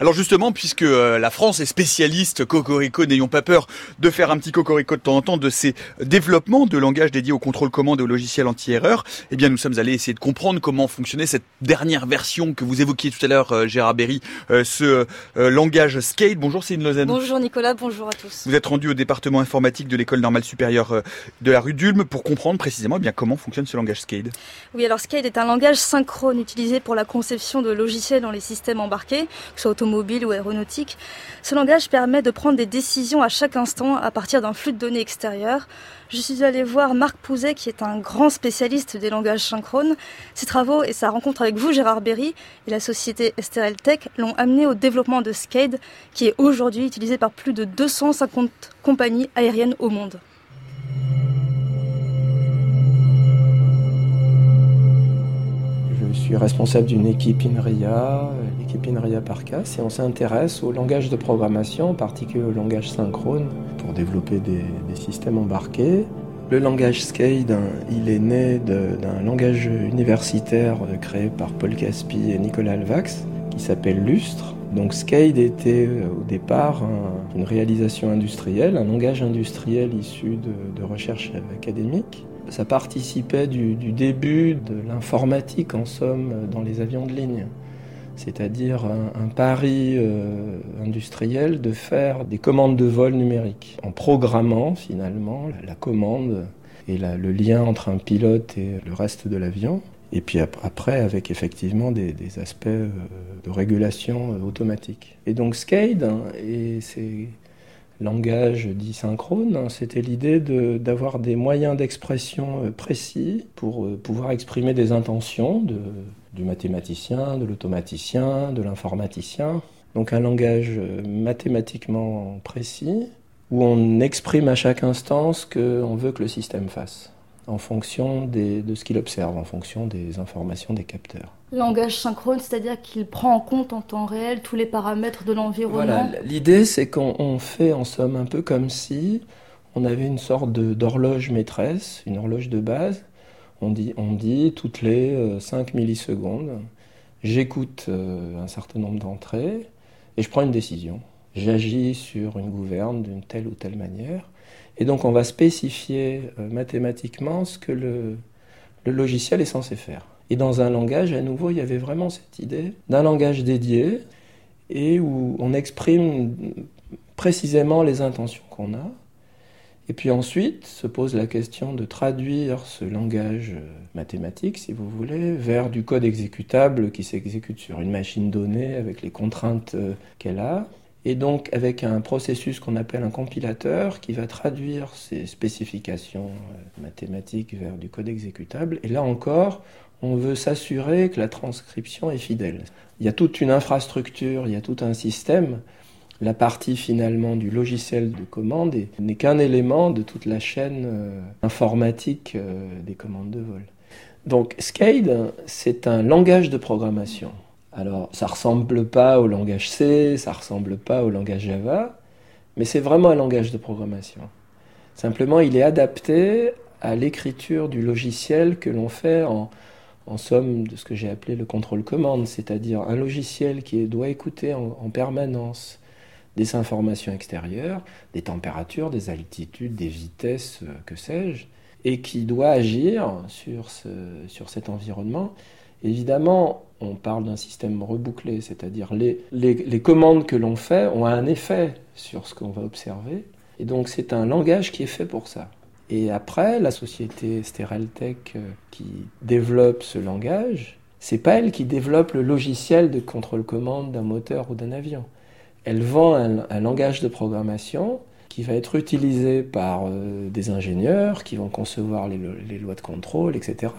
Alors justement, puisque euh, la France est spécialiste, Cocorico, n'ayons pas peur de faire un petit Cocorico de temps en temps de ces développements de langage dédiés au contrôle commande et au logiciel anti-erreur, eh bien nous sommes allés essayer de comprendre comment fonctionnait cette dernière version que vous évoquiez tout à l'heure, euh, Gérard Berry, euh, ce langage Skate. Bonjour Céline Lausanne. Bonjour Nicolas, bonjour à tous. Vous êtes rendu au département informatique de l'école normale supérieure de la rue d'Ulm pour comprendre précisément eh bien comment fonctionne ce langage Skate. Oui, alors Skate est un langage synchrone utilisé pour la conception de logiciels dans les systèmes embarqués que ce soit automobile ou aéronautique. Ce langage permet de prendre des décisions à chaque instant à partir d'un flux de données extérieur. Je suis allée voir Marc Pouzet, qui est un grand spécialiste des langages synchrones. Ses travaux et sa rencontre avec vous, Gérard Berry, et la société STRL l'ont amené au développement de SCADE, qui est aujourd'hui utilisé par plus de 250 compagnies aériennes au monde. Je suis responsable d'une équipe INRIA, et on s'intéresse au langage de programmation, en particulier au langage synchrone, pour développer des, systèmes embarqués. Le langage SCADE, il est né d'un langage universitaire créé par Paul Caspi et Nicolas Alvax, qui s'appelle Lustre. Donc SCADE était euh, au départ une réalisation industrielle, un langage industriel issu de, de recherche académique ça participait du, début de l'informatique, en somme, dans les avions de ligne. C'est-à-dire un, pari euh, industriel de faire des commandes de vol numériques, en programmant finalement la, commande et le lien entre un pilote et le reste de l'avion. Et puis après, avec effectivement des, aspects euh, de régulation euh, automatique. Et donc SCADE, hein, et c'est langage dit synchrone, hein, c'était l'idée d'avoir des moyens d'expression précis pour pouvoir exprimer des intentions de, du mathématicien, de l'automaticien, de l'informaticien. Donc un langage euh, mathématiquement précis où on exprime à chaque instant ce qu'on veut que le système fasse. en fonction de ce qu'il observe, en fonction des informations des capteurs. Langage synchrone, c'est-à-dire qu'il prend en compte en temps réel tous les paramètres de l'environnement. Voilà, l'idée c'est qu'on fait en somme un peu comme si on avait une sorte d'horloge maîtresse, une horloge de base. On dit, on dit toutes les 5 euh, millisecondes, j'écoute euh, un certain nombre d'entrées et je prends une décision. J'agis sur une gouverne d'une telle ou telle manière. Et donc on va spécifier euh, mathématiquement ce que le, logiciel est censé faire. Et dans un langage, à nouveau, il y avait vraiment cette idée d'un langage dédié et où on exprime précisément les intentions qu'on a. Et puis ensuite se pose la question de traduire ce langage euh, mathématique, si vous voulez, vers du code exécutable qui s'exécute sur une machine donnée avec les contraintes euh, qu'elle a et donc avec un processus qu'on appelle un compilateur qui va traduire ces spécifications euh, mathématiques vers du code exécutable. Et là encore, on veut s'assurer que la transcription est fidèle. Il y a toute une infrastructure, il y a tout un système. La partie finalement du logiciel de commande n'est qu'un élément de toute la chaîne euh, informatique euh, des commandes de vol. Donc SCADE, c'est un langage de programmation. Alors, ça ressemble pas au langage C, ça ressemble pas au langage Java, mais c'est vraiment un langage de programmation. Simplement, il est adapté à l'écriture du logiciel que l'on fait en, somme de ce que j'ai appelé le contrôle commande, c'est-à-dire un logiciel qui doit écouter en, permanence des informations extérieures, des températures, des altitudes, des vitesses, euh, que sais-je, et qui doit agir sur, sur cet environnement. Évidemment, on parle d'un système rebouclé, c'est-à-dire les, les, commandes que l'on fait ont un effet sur ce qu'on va observer. Et donc c'est un langage qui est fait pour ça. Et après, la société Stereltech euh, qui développe ce langage, c'est pas elle qui développe le logiciel de contrôle-commande d'un moteur ou d'un avion. Elle vend un, langage de programmation qui va être utilisé par euh, des ingénieurs qui vont concevoir les lois de contrôle, etc.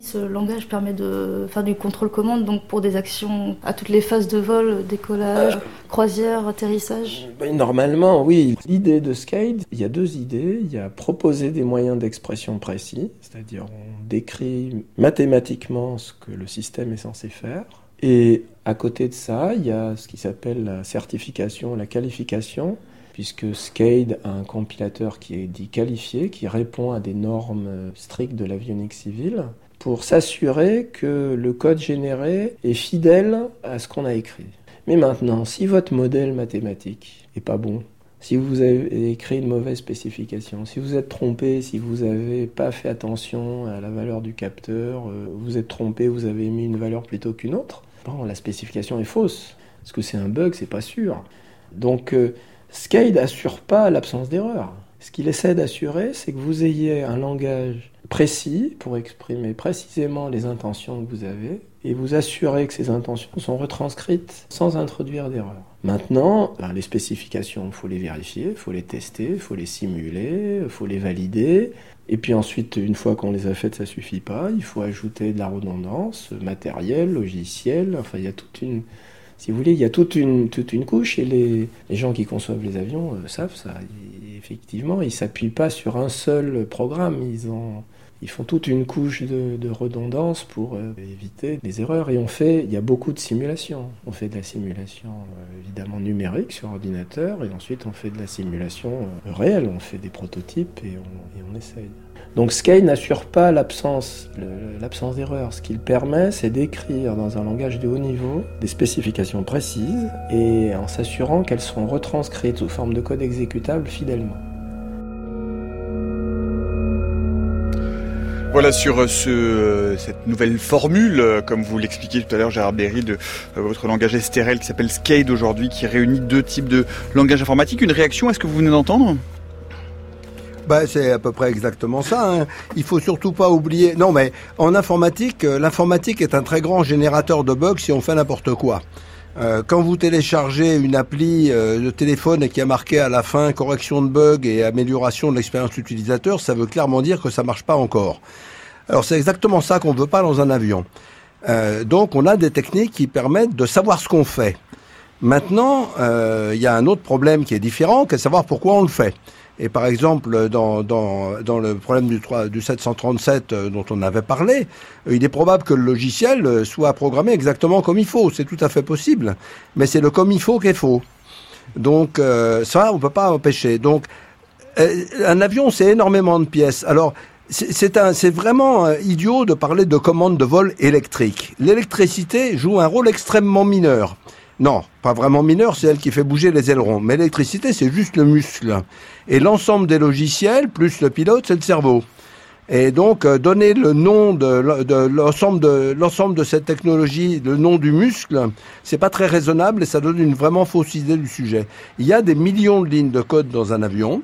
Ce langage permet de faire du contrôle-commande donc pour des actions à toutes les phases de vol, décollage, croisière, atterrissage ben, Normalement, oui. L'idée de Skate, il y a deux idées. Il y a proposer des moyens d'expression précis, c'est-à-dire on décrit mathématiquement ce que le système est censé faire. Et à côté de ça, il y a ce qui s'appelle la certification, la qualification, puisque SCADE a un compilateur qui est dit qualifié, qui répond à des normes strictes de l'avionique civile pour s'assurer que le code généré est fidèle à ce qu'on a écrit. Mais maintenant, si votre modèle mathématique est pas bon, si vous avez écrit une mauvaise spécification, si vous êtes trompé, si vous n'avez pas fait attention à la valeur du capteur, euh, vous êtes trompé, vous avez mis une valeur plutôt qu'une autre, bon, la spécification est fausse. Est-ce que c'est un bug C'est pas sûr. Donc, euh, SCADE n'assure pas l'absence d'erreur. Ce qu'il essaie d'assurer, c'est que vous ayez un langage précis pour exprimer précisément les intentions que vous avez et vous assurer que ces intentions sont retranscrites sans introduire d'erreur. Maintenant, les spécifications, il faut les vérifier, il faut les tester, il faut les simuler, il faut les valider. Et puis ensuite, une fois qu'on les a faites, ça suffit pas. Il faut ajouter de la redondance, matériel, logiciel. Enfin, il y a toute une, si vous voulez, il y a toute une, toute une couche et les, les gens qui conçoivent les avions euh, savent ça. effectivement, ils ne s'appuient pas sur un seul programme. Ils ont, ils font toute une couche de, redondance pour euh, éviter des erreurs. Et on fait, il y a beaucoup de simulations. On fait de la simulation euh, évidemment numérique sur ordinateur, et ensuite on fait de la simulation euh, réelle. On fait des prototypes et on, et on essaye. Donc Sky n'assure pas l'absence l'absence d'erreur. Ce qu'il permet, c'est d'écrire dans un langage de haut niveau des spécifications précises et en s'assurant qu'elles sont retranscrites sous forme de code exécutable fidèlement. Voilà sur euh, ce, euh, cette nouvelle formule, euh, comme vous l'expliquiez tout à l'heure, Gérard Berry, de votre langage STRL qui s'appelle SCADE aujourd'hui, qui réunit deux types de langage informatique. Une réaction, est-ce que vous venez d'entendre? Bah, c'est à peu près exactement ça. Hein. Il faut surtout pas oublier. Non, mais en informatique, l'informatique est un très grand générateur de bugs si on fait n'importe quoi. Euh, quand vous téléchargez une appli euh, de téléphone et qui a marqué à la fin correction de bug et amélioration de l'expérience utilisateur, ça veut clairement dire que ça marche pas encore. Alors c'est exactement ça qu'on veut pas dans un avion. Euh, donc on a des techniques qui permettent de savoir ce qu'on fait. Maintenant, il y a un autre problème qui est différent, qui est de savoir pourquoi on le fait. Et par exemple, dans, dans, dans le problème du, du 737 euh, dont on avait parlé, euh, il est probable que le logiciel soit programmé exactement comme il faut. C'est tout à fait possible. Mais c'est le comme il faut qui est faux. Donc ça, on peut pas empêcher. Donc un avion, c'est énormément de pièces. Alors c'est vraiment euh, idiot de parler de commande de vol électrique. L'électricité joue un rôle extrêmement mineur. Non, pas vraiment mineur, c'est elle qui fait bouger les ailerons. Mais l'électricité, c'est juste le muscle. Et l'ensemble des logiciels, plus le pilote, c'est le cerveau. Et donc, euh, donner le nom de, l'ensemble de l'ensemble de cette technologie, le nom du muscle, c'est pas très raisonnable et ça donne une vraiment fausse idée du sujet. Il y a des millions de lignes de code dans un avion.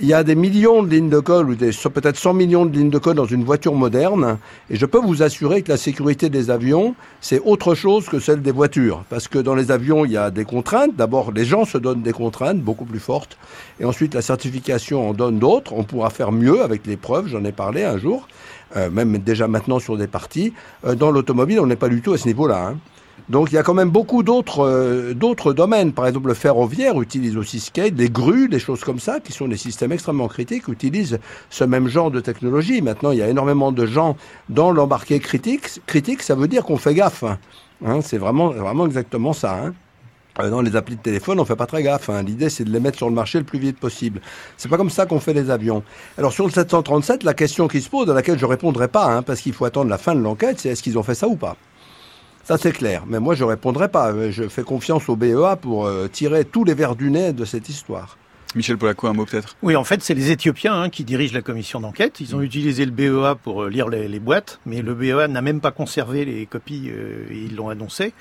Il y a des millions de lignes de code, ou peut-être 100 millions de lignes de code dans une voiture moderne, et je peux vous assurer que la sécurité des avions, c'est autre chose que celle des voitures. Parce que dans les avions, il y a des contraintes. D'abord, les gens se donnent des contraintes beaucoup plus fortes, et ensuite, la certification en donne d'autres. On pourra faire mieux avec les preuves, j'en ai parlé un jour, euh, même déjà maintenant sur des parties. Euh, dans l'automobile, on n'est pas du tout à ce niveau-là. Hein. Donc il y a quand même beaucoup d'autres euh, d'autres domaines. Par exemple, le ferroviaire utilise aussi Skate, des grues, des choses comme ça, qui sont des systèmes extrêmement critiques, utilisent ce même genre de technologie. Maintenant, il y a énormément de gens dans l'embarqué critique. Critique, ça veut dire qu'on fait gaffe. Hein, c'est vraiment vraiment exactement ça. Hein. Euh, dans les applis de téléphone, on fait pas très gaffe. Hein. L'idée, c'est de les mettre sur le marché le plus vite possible. C'est pas comme ça qu'on fait les avions. Alors sur le 737, la question qui se pose, à laquelle je répondrai pas, hein, parce qu'il faut attendre la fin de l'enquête, c'est est-ce qu'ils ont fait ça ou pas? Ça, c'est clair. Mais moi, je répondrai pas. Je fais confiance au BEA pour euh, tirer tous les verres du nez de cette histoire. Michel Polaco, un mot peut-être? Oui, en fait, c'est les Éthiopiens hein, qui dirigent la commission d'enquête. Ils ont mm. utilisé le BEA pour euh, lire les, boîtes, mais le BEA n'a même pas conservé les copies, euh, ils l'ont annoncé.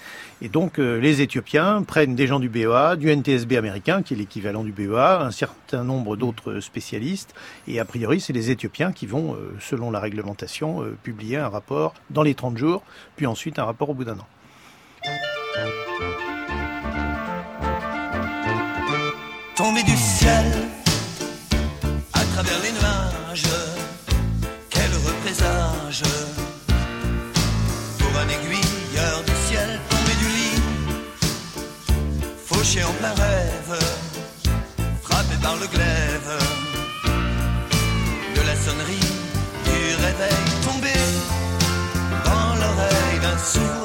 Et donc, euh, les Éthiopiens prennent des gens du BEA, du NTSB américain, qui est l'équivalent du BEA, un certain nombre d'autres spécialistes, et a priori, c'est les Éthiopiens qui vont, selon la réglementation, publier un rapport dans les 30 jours, puis ensuite un rapport au bout d'un an. Tomber du ciel à travers les nuages. Quel heureux présage pour un aiguilleur du ciel tombé du lit, fauché en plein rêve, frappé par le glaive de la sonnerie du réveil tombé dans l'oreille d'un sourd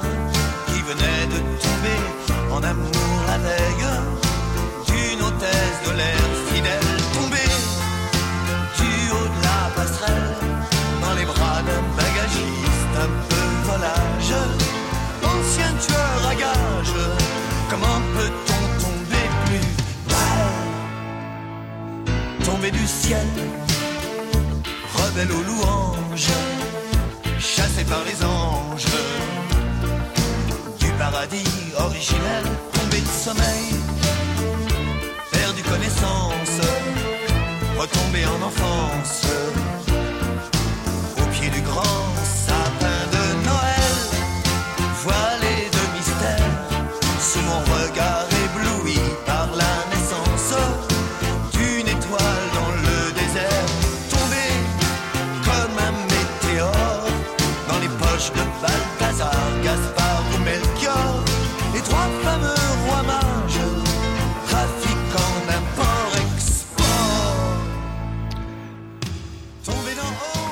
tomber du ciel rebelle aux louanges chassé par les anges. Du paradis originel tombé de sommeil connaissance, retomber en enfance,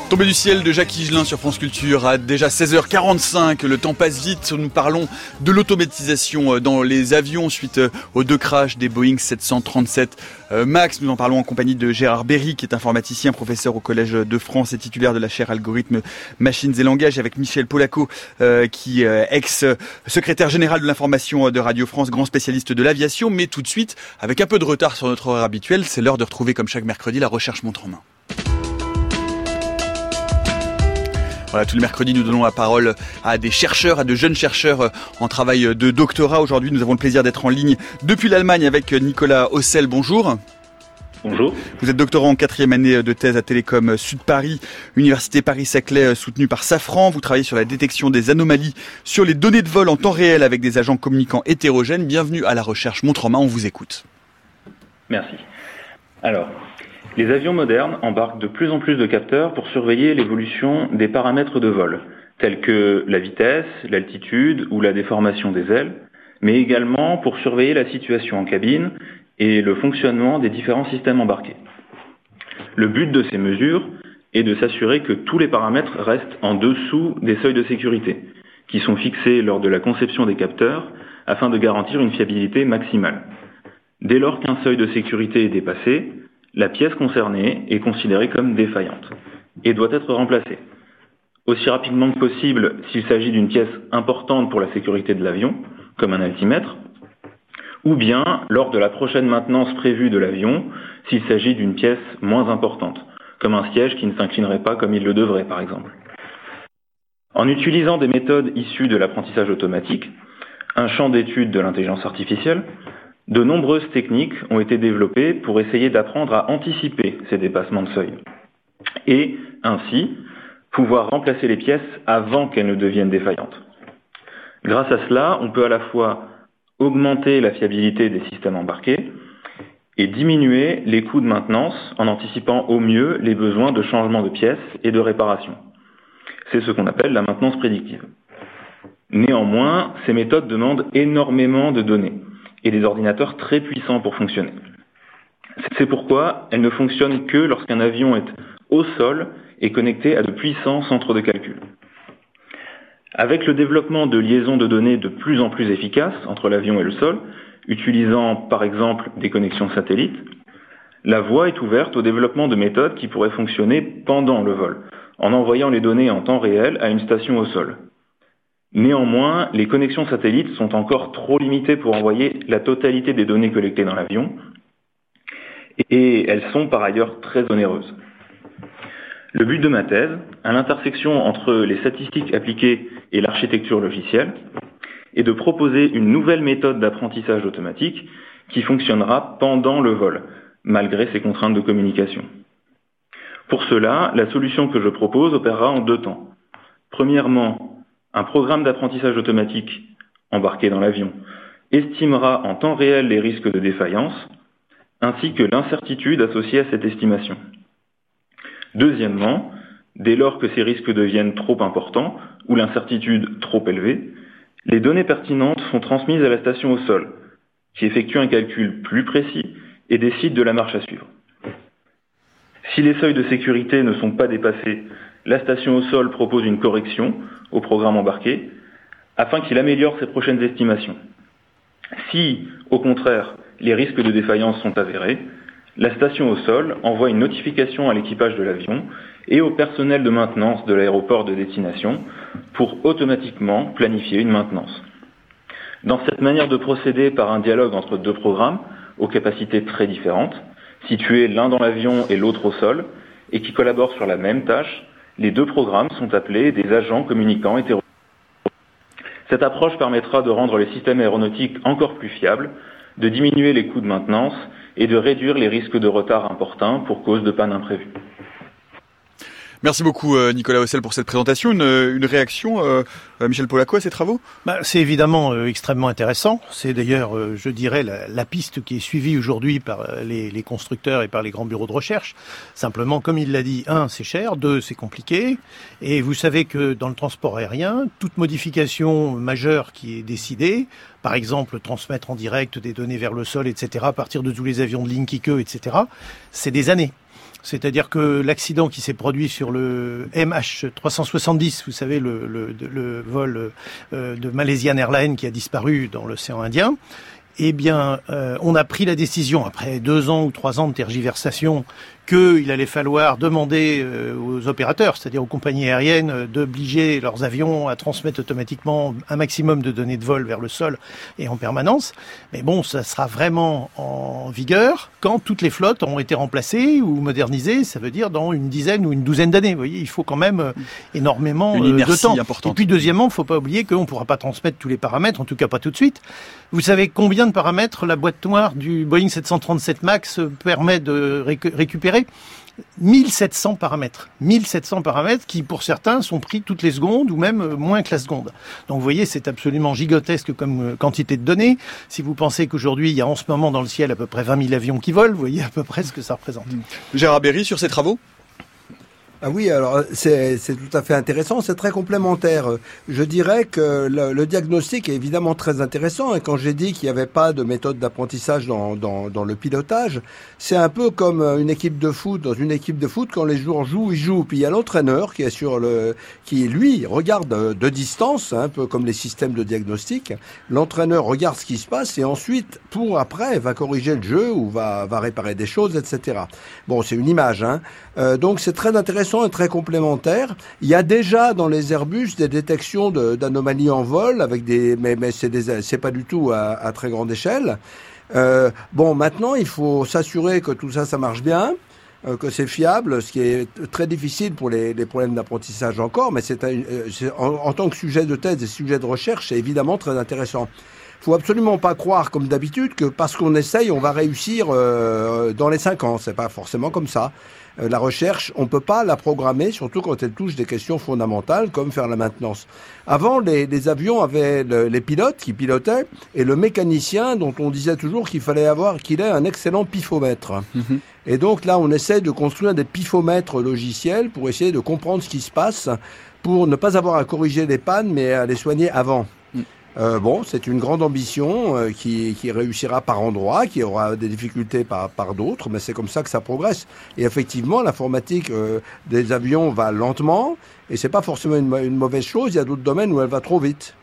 Tombé du ciel de Jacques Higelin sur France Culture à déjà 16h45. Le temps passe vite. Nous parlons de l'automatisation euh, dans les avions suite euh, aux deux crashs des Boeing 737 euh, Max. Nous en parlons en compagnie de Gérard Berry, qui est informaticien, professeur au Collège de France et titulaire de la chaire algorithmes, machines et langages, avec Michel Polaco, qui est ex-secrétaire général de l'information de Radio France, grand spécialiste de l'aviation. Mais tout de suite, avec un peu de retard sur notre heure habituelle, c'est l'heure de retrouver comme chaque mercredi la recherche montre en main. Voilà, tous les mercredis, nous donnons la parole à des chercheurs, à de jeunes chercheurs euh, en travail de doctorat. Aujourd'hui, nous avons le plaisir d'être en ligne depuis l'Allemagne avec Nicolas Hossel. Bonjour. Bonjour. Vous êtes doctorant en quatrième année de thèse à Télécom Sud Paris, Université Paris-Saclay euh, soutenue par Safran. Vous travaillez sur la détection des anomalies sur les données de vol en temps réel avec des agents communicants hétérogènes. Bienvenue à la recherche Montre en main, on vous écoute. Merci. Alors, les avions modernes embarquent de plus en plus de capteurs pour surveiller l'évolution des paramètres de vol, tels que la vitesse, l'altitude ou la déformation des ailes, mais également pour surveiller la situation en cabine et le fonctionnement des différents systèmes embarqués. Le but de ces mesures est de s'assurer que tous les paramètres restent en dessous des seuils de sécurité, qui sont fixés lors de la conception des capteurs afin de garantir une fiabilité maximale. Dès lors qu'un seuil de sécurité est dépassé, la pièce concernée est considérée comme défaillante et doit être remplacée. Aussi rapidement que possible s'il s'agit d'une pièce importante pour la sécurité de l'avion, comme un altimètre, ou bien lors de la prochaine maintenance prévue de l'avion s'il s'agit d'une pièce moins importante, comme un siège qui ne s'inclinerait pas comme il le devrait par exemple. En utilisant des méthodes issues de l'apprentissage automatique, un champ d'étude de l'intelligence artificielle, de nombreuses techniques ont été développées pour essayer d'apprendre à anticiper ces dépassements de seuil et ainsi pouvoir remplacer les pièces avant qu'elles ne deviennent défaillantes. Grâce à cela, on peut à la fois augmenter la fiabilité des systèmes embarqués et diminuer les coûts de maintenance en anticipant au mieux les besoins de changement de pièces et de réparation. C'est ce qu'on appelle la maintenance prédictive. Néanmoins, ces méthodes demandent énormément de données et des ordinateurs très puissants pour fonctionner. C'est pourquoi elles ne fonctionnent que lorsqu'un avion est au sol et connecté à de puissants centres de calcul. Avec le développement de liaisons de données de plus en plus efficaces entre l'avion et le sol, utilisant par exemple des connexions satellites, la voie est ouverte au développement de méthodes qui pourraient fonctionner pendant le vol, en envoyant les données en temps réel à une station au sol. Néanmoins, les connexions satellites sont encore trop limitées pour envoyer la totalité des données collectées dans l'avion, et elles sont par ailleurs très onéreuses. Le but de ma thèse, à l'intersection entre les statistiques appliquées et l'architecture logicielle, est de proposer une nouvelle méthode d'apprentissage automatique qui fonctionnera pendant le vol, malgré ses contraintes de communication. Pour cela, la solution que je propose opérera en deux temps. Premièrement, un programme d'apprentissage automatique embarqué dans l'avion estimera en temps réel les risques de défaillance, ainsi que l'incertitude associée à cette estimation. Deuxièmement, dès lors que ces risques deviennent trop importants ou l'incertitude trop élevée, les données pertinentes sont transmises à la station au sol, qui effectue un calcul plus précis et décide de la marche à suivre. Si les seuils de sécurité ne sont pas dépassés, la station au sol propose une correction au programme embarqué afin qu'il améliore ses prochaines estimations. Si, au contraire, les risques de défaillance sont avérés, la station au sol envoie une notification à l'équipage de l'avion et au personnel de maintenance de l'aéroport de destination pour automatiquement planifier une maintenance. Dans cette manière de procéder par un dialogue entre deux programmes, aux capacités très différentes, situés l'un dans l'avion et l'autre au sol, et qui collaborent sur la même tâche, les deux programmes sont appelés des agents communicants hétérogènes. Cette approche permettra de rendre les systèmes aéronautiques encore plus fiables, de diminuer les coûts de maintenance et de réduire les risques de retard importants pour cause de panne imprévue. Merci beaucoup euh, Nicolas Hossel pour cette présentation. Une, une réaction, euh, euh, Michel Polaco, à ces travaux? Bah, C'est évidemment euh, extrêmement intéressant. C'est d'ailleurs, euh, je dirais, la, la, piste qui est suivie aujourd'hui par les, les, constructeurs et par les grands bureaux de recherche. Simplement, comme il l'a dit, un, c'est cher, deux, c'est compliqué. Et vous savez que dans le transport aérien, toute modification majeure qui est décidée, par exemple transmettre en direct des données vers le sol, etc., à partir de tous les avions de ligne qui queue, etc., c'est des années. C'est-à-dire que l'accident qui s'est produit sur le MH370, vous savez, le, vol euh, de Malaysian Airlines qui a disparu dans l'océan Indien, eh bien, euh, on a pris la décision, après deux ans ou trois ans de tergiversation, qu'il allait falloir demander euh, aux opérateurs, c'est-à-dire aux compagnies aériennes, euh, d'obliger leurs avions à transmettre automatiquement un maximum de données de vol vers le sol et en permanence. Mais bon, ça sera vraiment en vigueur quand toutes les flottes auront été remplacées ou modernisées, ça veut dire dans une dizaine ou une douzaine d'années. Vous voyez, il faut quand même euh, énormément de temps. Importante. Et puis deuxièmement, il ne faut pas oublier qu'on ne pourra pas transmettre tous les paramètres, en tout cas pas tout de suite. Vous savez combien de paramètres la boîte noire du Boeing 737 MAX permet de récupérer? 1700 paramètres. 1700 paramètres qui, pour certains, sont pris toutes les secondes ou même moins que la seconde. Donc, vous voyez, c'est absolument gigantesque comme quantité de données. Si vous pensez qu'aujourd'hui, il y a en ce moment dans le ciel à peu près 20 000 avions qui volent, vous voyez à peu près ce que ça représente. Gérard Berry, sur ces travaux? Ah oui, alors c'est tout à fait intéressant, c'est très complémentaire. Je dirais que le, diagnostic est évidemment très intéressant et quand j'ai dit qu'il n'y avait pas de méthode d'apprentissage dans, dans, dans, le pilotage, c'est un peu comme une équipe de foot. Dans une équipe de foot, quand les joueurs jouent, ils jouent. Puis il y a l'entraîneur qui est sur le, qui lui regarde de distance, un peu comme les systèmes de diagnostic. L'entraîneur regarde ce qui se passe et ensuite, pour après, va corriger le jeu ou va, va réparer des choses, etc. Bon, c'est une image, hein. Euh, donc c'est très intéressant et très complémentaire. Il y a déjà dans les Airbus des détections d'anomalies en vol avec des, mais, mais c'est pas du tout à, à très grande échelle. Euh, bon, maintenant il faut s'assurer que tout ça, ça marche bien euh, que c'est fiable, ce qui est très difficile pour les, les problèmes d'apprentissage encore, mais c'est euh, en, en, tant que sujet de thèse et sujet de recherche, c'est évidemment très intéressant. Faut absolument pas croire, comme d'habitude, que parce qu'on essaye, on va réussir euh, dans les cinq ans. C'est pas forcément comme ça. Euh, la recherche, on peut pas la programmer, surtout quand elle touche des questions fondamentales comme faire la maintenance. Avant, les, les avions avaient le, les pilotes qui pilotaient et le mécanicien dont on disait toujours qu'il fallait avoir qu'il ait un excellent pifomètre. Mm-hmm. Et donc là, on essaie de construire des pifomètres logiciels pour essayer de comprendre ce qui se passe, pour ne pas avoir à corriger les pannes, mais à les soigner avant. Euh, bon, c'est une grande ambition euh, qui, réussira par endroits, qui aura des difficultés par, d'autres, mais c'est comme ça que ça progresse. Et effectivement, l'informatique euh, des avions va lentement, et c'est pas forcément une, mauvaise chose. Il y a d'autres domaines où elle va trop vite.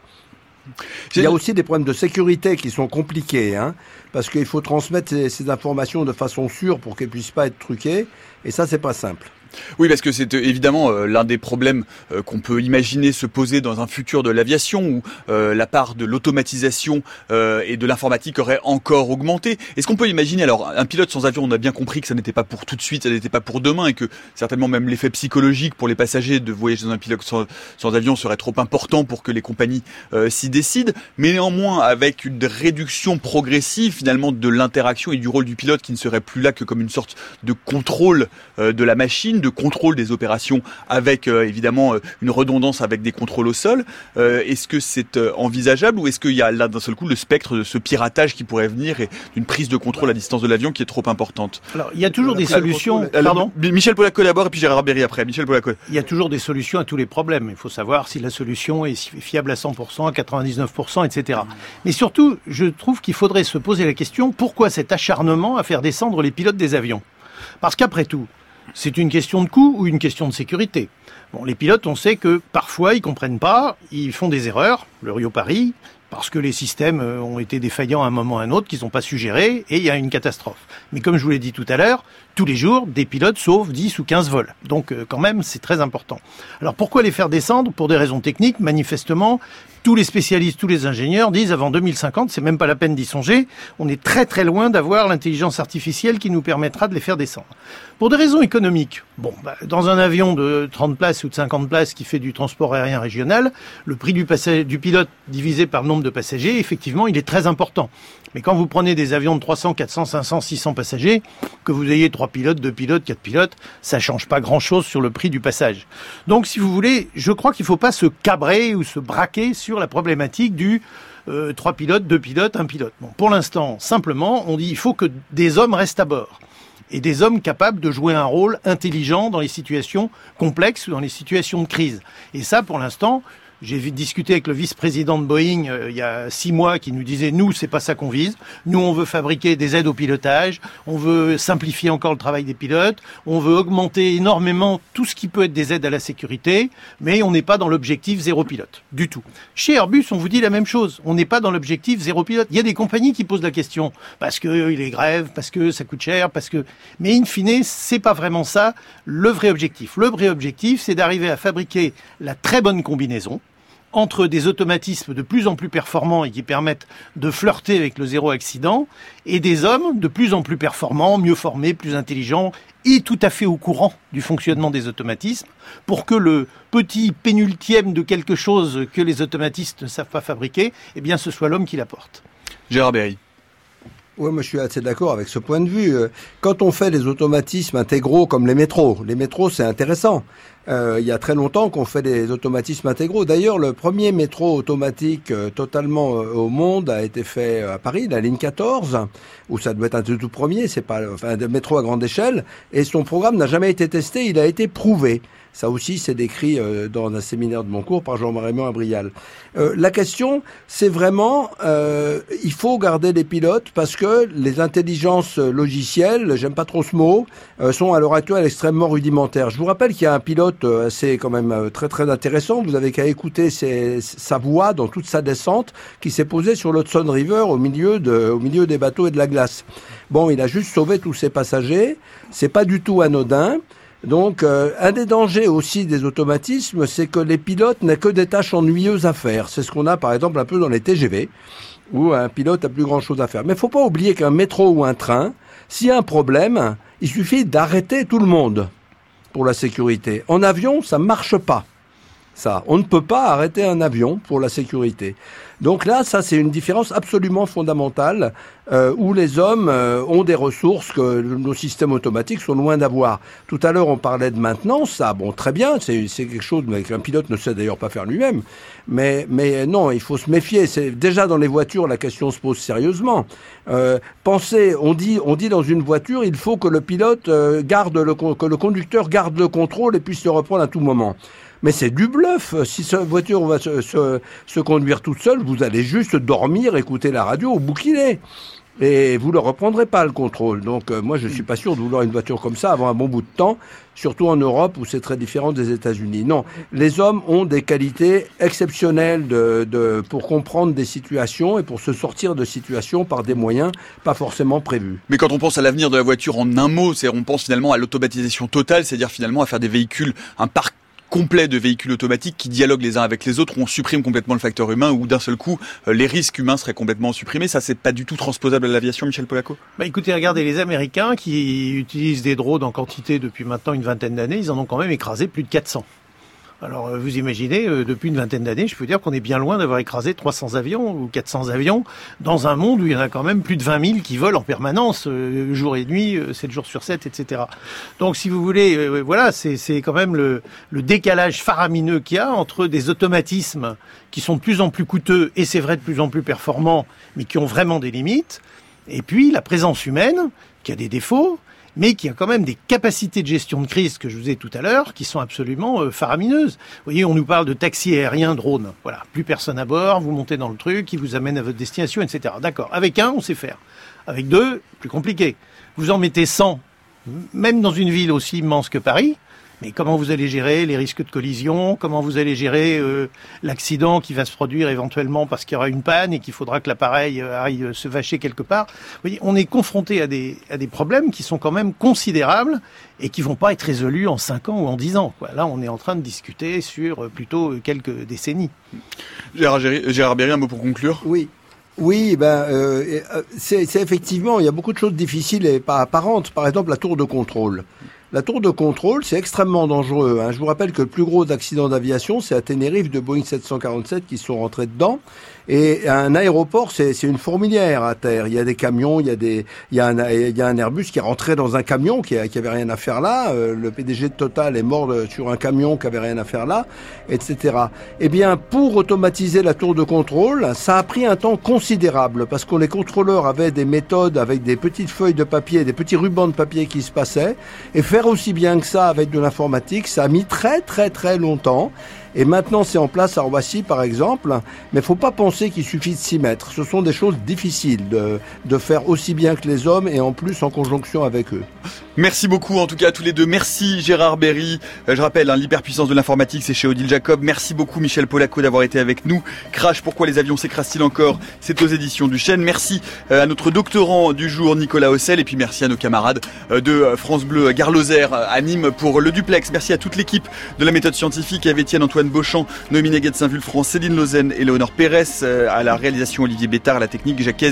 Il y a aussi des problèmes de sécurité qui sont compliqués, hein, parce qu'il faut transmettre ces, informations de façon sûre pour qu'elles puissent pas être truquées, et ça c'est pas simple. Oui, parce que c'est euh, évidemment euh, l'un des problèmes euh, qu'on peut imaginer se poser dans un futur de l'aviation où la part de l'automatisation et de l'informatique aurait encore augmenté. Est-ce qu'on peut imaginer, alors un pilote sans avion, on a bien compris que ça n'était pas pour tout de suite, ça n'était pas pour demain et que certainement même l'effet psychologique pour les passagers de voyager dans un pilote sans, avion serait trop important pour que les compagnies s'y décident. Mais néanmoins, avec une réduction progressive finalement de l'interaction et du rôle du pilote qui ne serait plus là que comme une sorte de contrôle de la machine, de contrôle des opérations avec euh, évidemment euh, une redondance avec des contrôles au sol. Euh, est-ce que c'est envisageable ou est-ce qu'il y a là d'un seul coup le spectre de ce piratage qui pourrait venir et d'une prise de contrôle à distance de l'avion qui est trop importante Alors il y a toujours des solutions. Pardon Michel Polaco d'abord et puis Gérard Berry après. Michel Polaco. Il y a toujours des solutions à tous les problèmes. Il faut savoir si la solution est fiable à 100%, à 99%, etc. Mais surtout, je trouve qu'il faudrait se poser la question pourquoi cet acharnement à faire descendre les pilotes des avions? Parce qu'après tout, c'est une question de coût ou une question de sécurité? Bon, les pilotes, on sait que parfois ils comprennent pas, ils font des erreurs, le Rio Paris, parce que les systèmes euh, ont été défaillants à un moment ou à un autre, qu'ils n'ont pas su et il y a une catastrophe. Mais comme je vous l'ai dit tout à l'heure, tous les jours, des pilotes sauvent 10 ou 15 vols. Donc euh, quand même, c'est très important. Alors pourquoi les faire descendre? Pour des raisons techniques, manifestement, tous les spécialistes, tous les ingénieurs disent avant 2050, c'est même pas la peine d'y songer, on est très très loin d'avoir l'intelligence artificielle qui nous permettra de les faire descendre. Pour des raisons économiques, bon, bah, dans un avion de 30 places ou de 50 places qui fait du transport aérien régional, le prix du, du pilote divisé par le nombre de passagers, effectivement, il est très important. Mais quand vous prenez des avions de 300, 400, 500, 600 passagers, que vous ayez trois pilotes, deux pilotes, quatre pilotes, ça change pas grand-chose sur le prix du passage. Donc, si vous voulez, je crois qu'il faut pas se cabrer ou se braquer sur la problématique du euh, trois pilotes, deux pilotes, un pilote. Pour l'instant, simplement, on dit il faut que des hommes restent à bord et des hommes capables de jouer un rôle intelligent dans les situations complexes ou dans les situations de crise. Et ça, pour l'instant, j'ai discuté avec le vice-président de Boeing euh, il y a six mois qui nous disait nous c'est pas ça qu'on vise. Nous on veut fabriquer des aides au pilotage, on veut simplifier encore le travail des pilotes, on veut augmenter énormément tout ce qui peut être des aides à la sécurité, mais on n'est pas dans l'objectif zéro pilote du tout. Chez Airbus on vous dit la même chose. On n'est pas dans l'objectif zéro pilote. Il y a des compagnies qui posent la question parce que il est grève, parce que ça coûte cher, parce que mais in fine c'est pas vraiment ça le vrai objectif. Le vrai objectif c'est d'arriver à fabriquer la très bonne combinaison entre des automatismes de plus en plus performants et qui permettent de flirter avec le zéro accident, et des hommes de plus en plus performants, mieux formés, plus intelligents, et tout à fait au courant du fonctionnement des automatismes, pour que le petit pénultième de quelque chose que les automatistes ne savent pas fabriquer, eh bien ce soit l'homme qui l'apporte. Gérard Berry. Oui, moi je suis assez d'accord avec ce point de vue. Euh, quand on fait des automatismes intégraux comme les métros, les métros c'est intéressant. Euh, il y a très longtemps qu'on fait des automatismes intégraux. D'ailleurs, le premier métro automatique euh, totalement au monde a été fait à Paris, la ligne 14, où ça doit être un tout premier, c'est pas enfin de métro à grande échelle. Et son programme n'a jamais été testé, il a été prouvé. Ça aussi, c'est décrit euh, dans un séminaire de mon cours par Jean-Marie Abrial. Euh, la question, c'est vraiment, euh, il faut garder les pilotes parce que les intelligences logicielles, j'aime pas trop ce mot, euh, sont à l'heure actuelle extrêmement rudimentaires. Je vous rappelle qu'il y a un pilote assez quand même très très intéressant. Vous avez qu'à écouter ses, sa voix dans toute sa descente qui s'est posée sur l'Hudson River au milieu de, au milieu des bateaux et de la glace. Bon, il a juste sauvé tous ses passagers. C'est pas du tout anodin. Donc, euh, un des dangers aussi des automatismes, c'est que les pilotes n'ont que des tâches ennuyeuses à faire. C'est ce qu'on a, par exemple, un peu dans les TGV, où un pilote a plus grand-chose à faire. Mais il faut pas oublier qu'un métro ou un train, s'il y a un problème, il suffit d'arrêter tout le monde pour la sécurité. En avion, ça marche pas. Ça, on ne peut pas arrêter un avion pour la sécurité. Donc là, ça c'est une différence absolument fondamentale euh, où les hommes euh, ont des ressources que nos systèmes automatiques sont loin d'avoir. Tout à l'heure, on parlait de maintenance, ça, bon, très bien, c'est quelque chose qu'un pilote ne sait d'ailleurs pas faire lui-même. Mais, non, il faut se méfier. Déjà dans les voitures, la question se pose sérieusement. Euh, pensez, on dit, on dit dans une voiture, il faut que le pilote garde le, que le conducteur garde le contrôle et puisse le reprendre à tout moment. Mais c'est du bluff. Si cette voiture va se, conduire toute seule, vous allez juste dormir, écouter la radio ou bouquiner. Et vous ne reprendrez pas le contrôle. Donc euh, moi, je suis pas sûr de vouloir une voiture comme ça avant un bon bout de temps, surtout en Europe où c'est très différent des États-Unis. Non, les hommes ont des qualités exceptionnelles pour comprendre des situations et pour se sortir de situations par des moyens pas forcément prévus. Mais quand on pense à l'avenir de la voiture en un mot, c'est on pense finalement à l'automatisation totale, c'est-à-dire finalement à faire des véhicules, un parc complet de véhicules automatiques qui dialoguent les uns avec les autres, on supprime complètement le facteur humain, ou d'un seul coup, euh, les risques humains seraient complètement supprimés. Ça, c'est pas du tout transposable à l'aviation, Michel Polaco bah, Écoutez, regardez, les Américains qui utilisent des drones en quantité depuis maintenant une vingtaine d'années, ils en ont quand même écrasé plus de 400. Alors euh, vous imaginez, euh, depuis une vingtaine d'années, je peux dire qu'on est bien loin d'avoir écrasé 300 avions ou 400 avions dans un monde où il y en a quand même plus de 20 000 qui volent en permanence, euh, jour et nuit, 7 jours sur 7, etc. Donc si vous voulez, voilà, c'est quand même le, le décalage faramineux qu'il y a entre des automatismes qui sont de plus en plus coûteux et c'est vrai de plus en plus performants, mais qui ont vraiment des limites, et puis la présence humaine qui a des défauts, mais qui a quand même des capacités de gestion de crise que je vous ai tout à l'heure, qui sont absolument euh, faramineuses. Vous voyez, on nous parle de taxi aérien drone. Voilà, plus personne à bord, vous montez dans le truc, il vous amène à votre destination, etc. D'accord. Avec un, on sait faire. Avec deux, plus compliqué. Vous en mettez 100, même dans une ville aussi immense que Paris, mais comment vous allez gérer les risques de collision? Comment vous allez gérer euh, l'accident qui va se produire éventuellement parce qu'il y aura une panne et qu'il faudra que l'appareil euh, aille se vacher quelque part? Vous voyez, On est confronté à des, à des problèmes qui sont quand même considérables et qui vont pas être résolus en 5 ans ou en 10 ans. Quoi. Là, on est en train de discuter sur euh, plutôt quelques décennies. Gérard, Gérard Berry, un mot pour conclure Oui, oui, ben euh, c'est effectivement, il y a beaucoup de choses difficiles et pas apparentes. Par exemple, la tour de contrôle. La tour de contrôle, c'est extrêmement dangereux. Hein. Je vous rappelle que le plus gros accident d'aviation, c'est à Tenerife de Boeing 747 qui sont rentrés dedans. Et un aéroport, c'est une fourmilière à terre. Il y a des camions, il y a des, il y a un, il y a un Airbus qui est rentré dans un camion qui, qui avait rien à faire là. Euh, le PDG de Total est mort sur un camion qui avait rien à faire là, etc. Eh bien, pour automatiser la tour de contrôle, ça a pris un temps considérable parce que les contrôleurs avaient des méthodes avec des petites feuilles de papier, des petits rubans de papier qui se passaient. Et faire aussi bien que ça avec de l'informatique, ça a mis très très très longtemps. Et maintenant, c'est en place à Roissy, par exemple. Mais il faut pas penser qu'il suffit de s'y mettre. Ce sont des choses difficiles de, de faire aussi bien que les hommes et en plus en conjonction avec eux. Merci beaucoup en tout cas à tous les deux. Merci Gérard Berry. Euh, je rappelle, hein, l'hyperpuissance de l'informatique, c'est chez Odile Jacob. Merci beaucoup Michel Polaco d'avoir été avec nous. Crash, pourquoi les avions s'écrasent-ils encore? C'est aux éditions du Chêne. Merci euh, à notre doctorant du jour, Nicolas Hossel. Et puis merci à nos camarades euh, de France Bleu Garloser à Nîmes pour le duplex. Merci à toute l'équipe de la méthode scientifique, avec Étienne Antoine Antoine Beauchamp, Noémie Neguet Saint-Vulfranc, Céline Lausanne et Léonore Pérez. Euh, à la réalisation, Olivier Bétard, à la technique, Jacques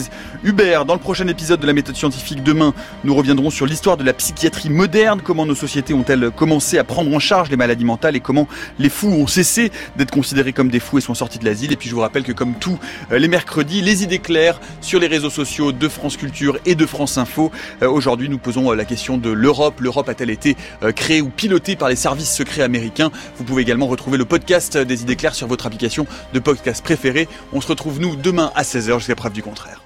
Hubert. Dans le prochain épisode de la méthode scientifique demain, nous reviendrons sur l'histoire de la psychiatrie moderne, comment nos sociétés ont-elles commencé à prendre en charge les maladies mentales et comment les fous ont cessé d'être considérés comme des fous et sont sortis de l'asile. Et puis je vous rappelle que comme tous euh, les mercredis, les idées claires sur les réseaux sociaux de France Culture et de France Info. Euh, aujourd'hui, nous posons la question de l'Europe. L'Europe a-t-elle été créée ou pilotée par les services secrets américains? Vous pouvez également retrouver le des idées claires sur votre application de podcast préférée. On se retrouve nous demain à 16h jusqu'à preuve du contraire.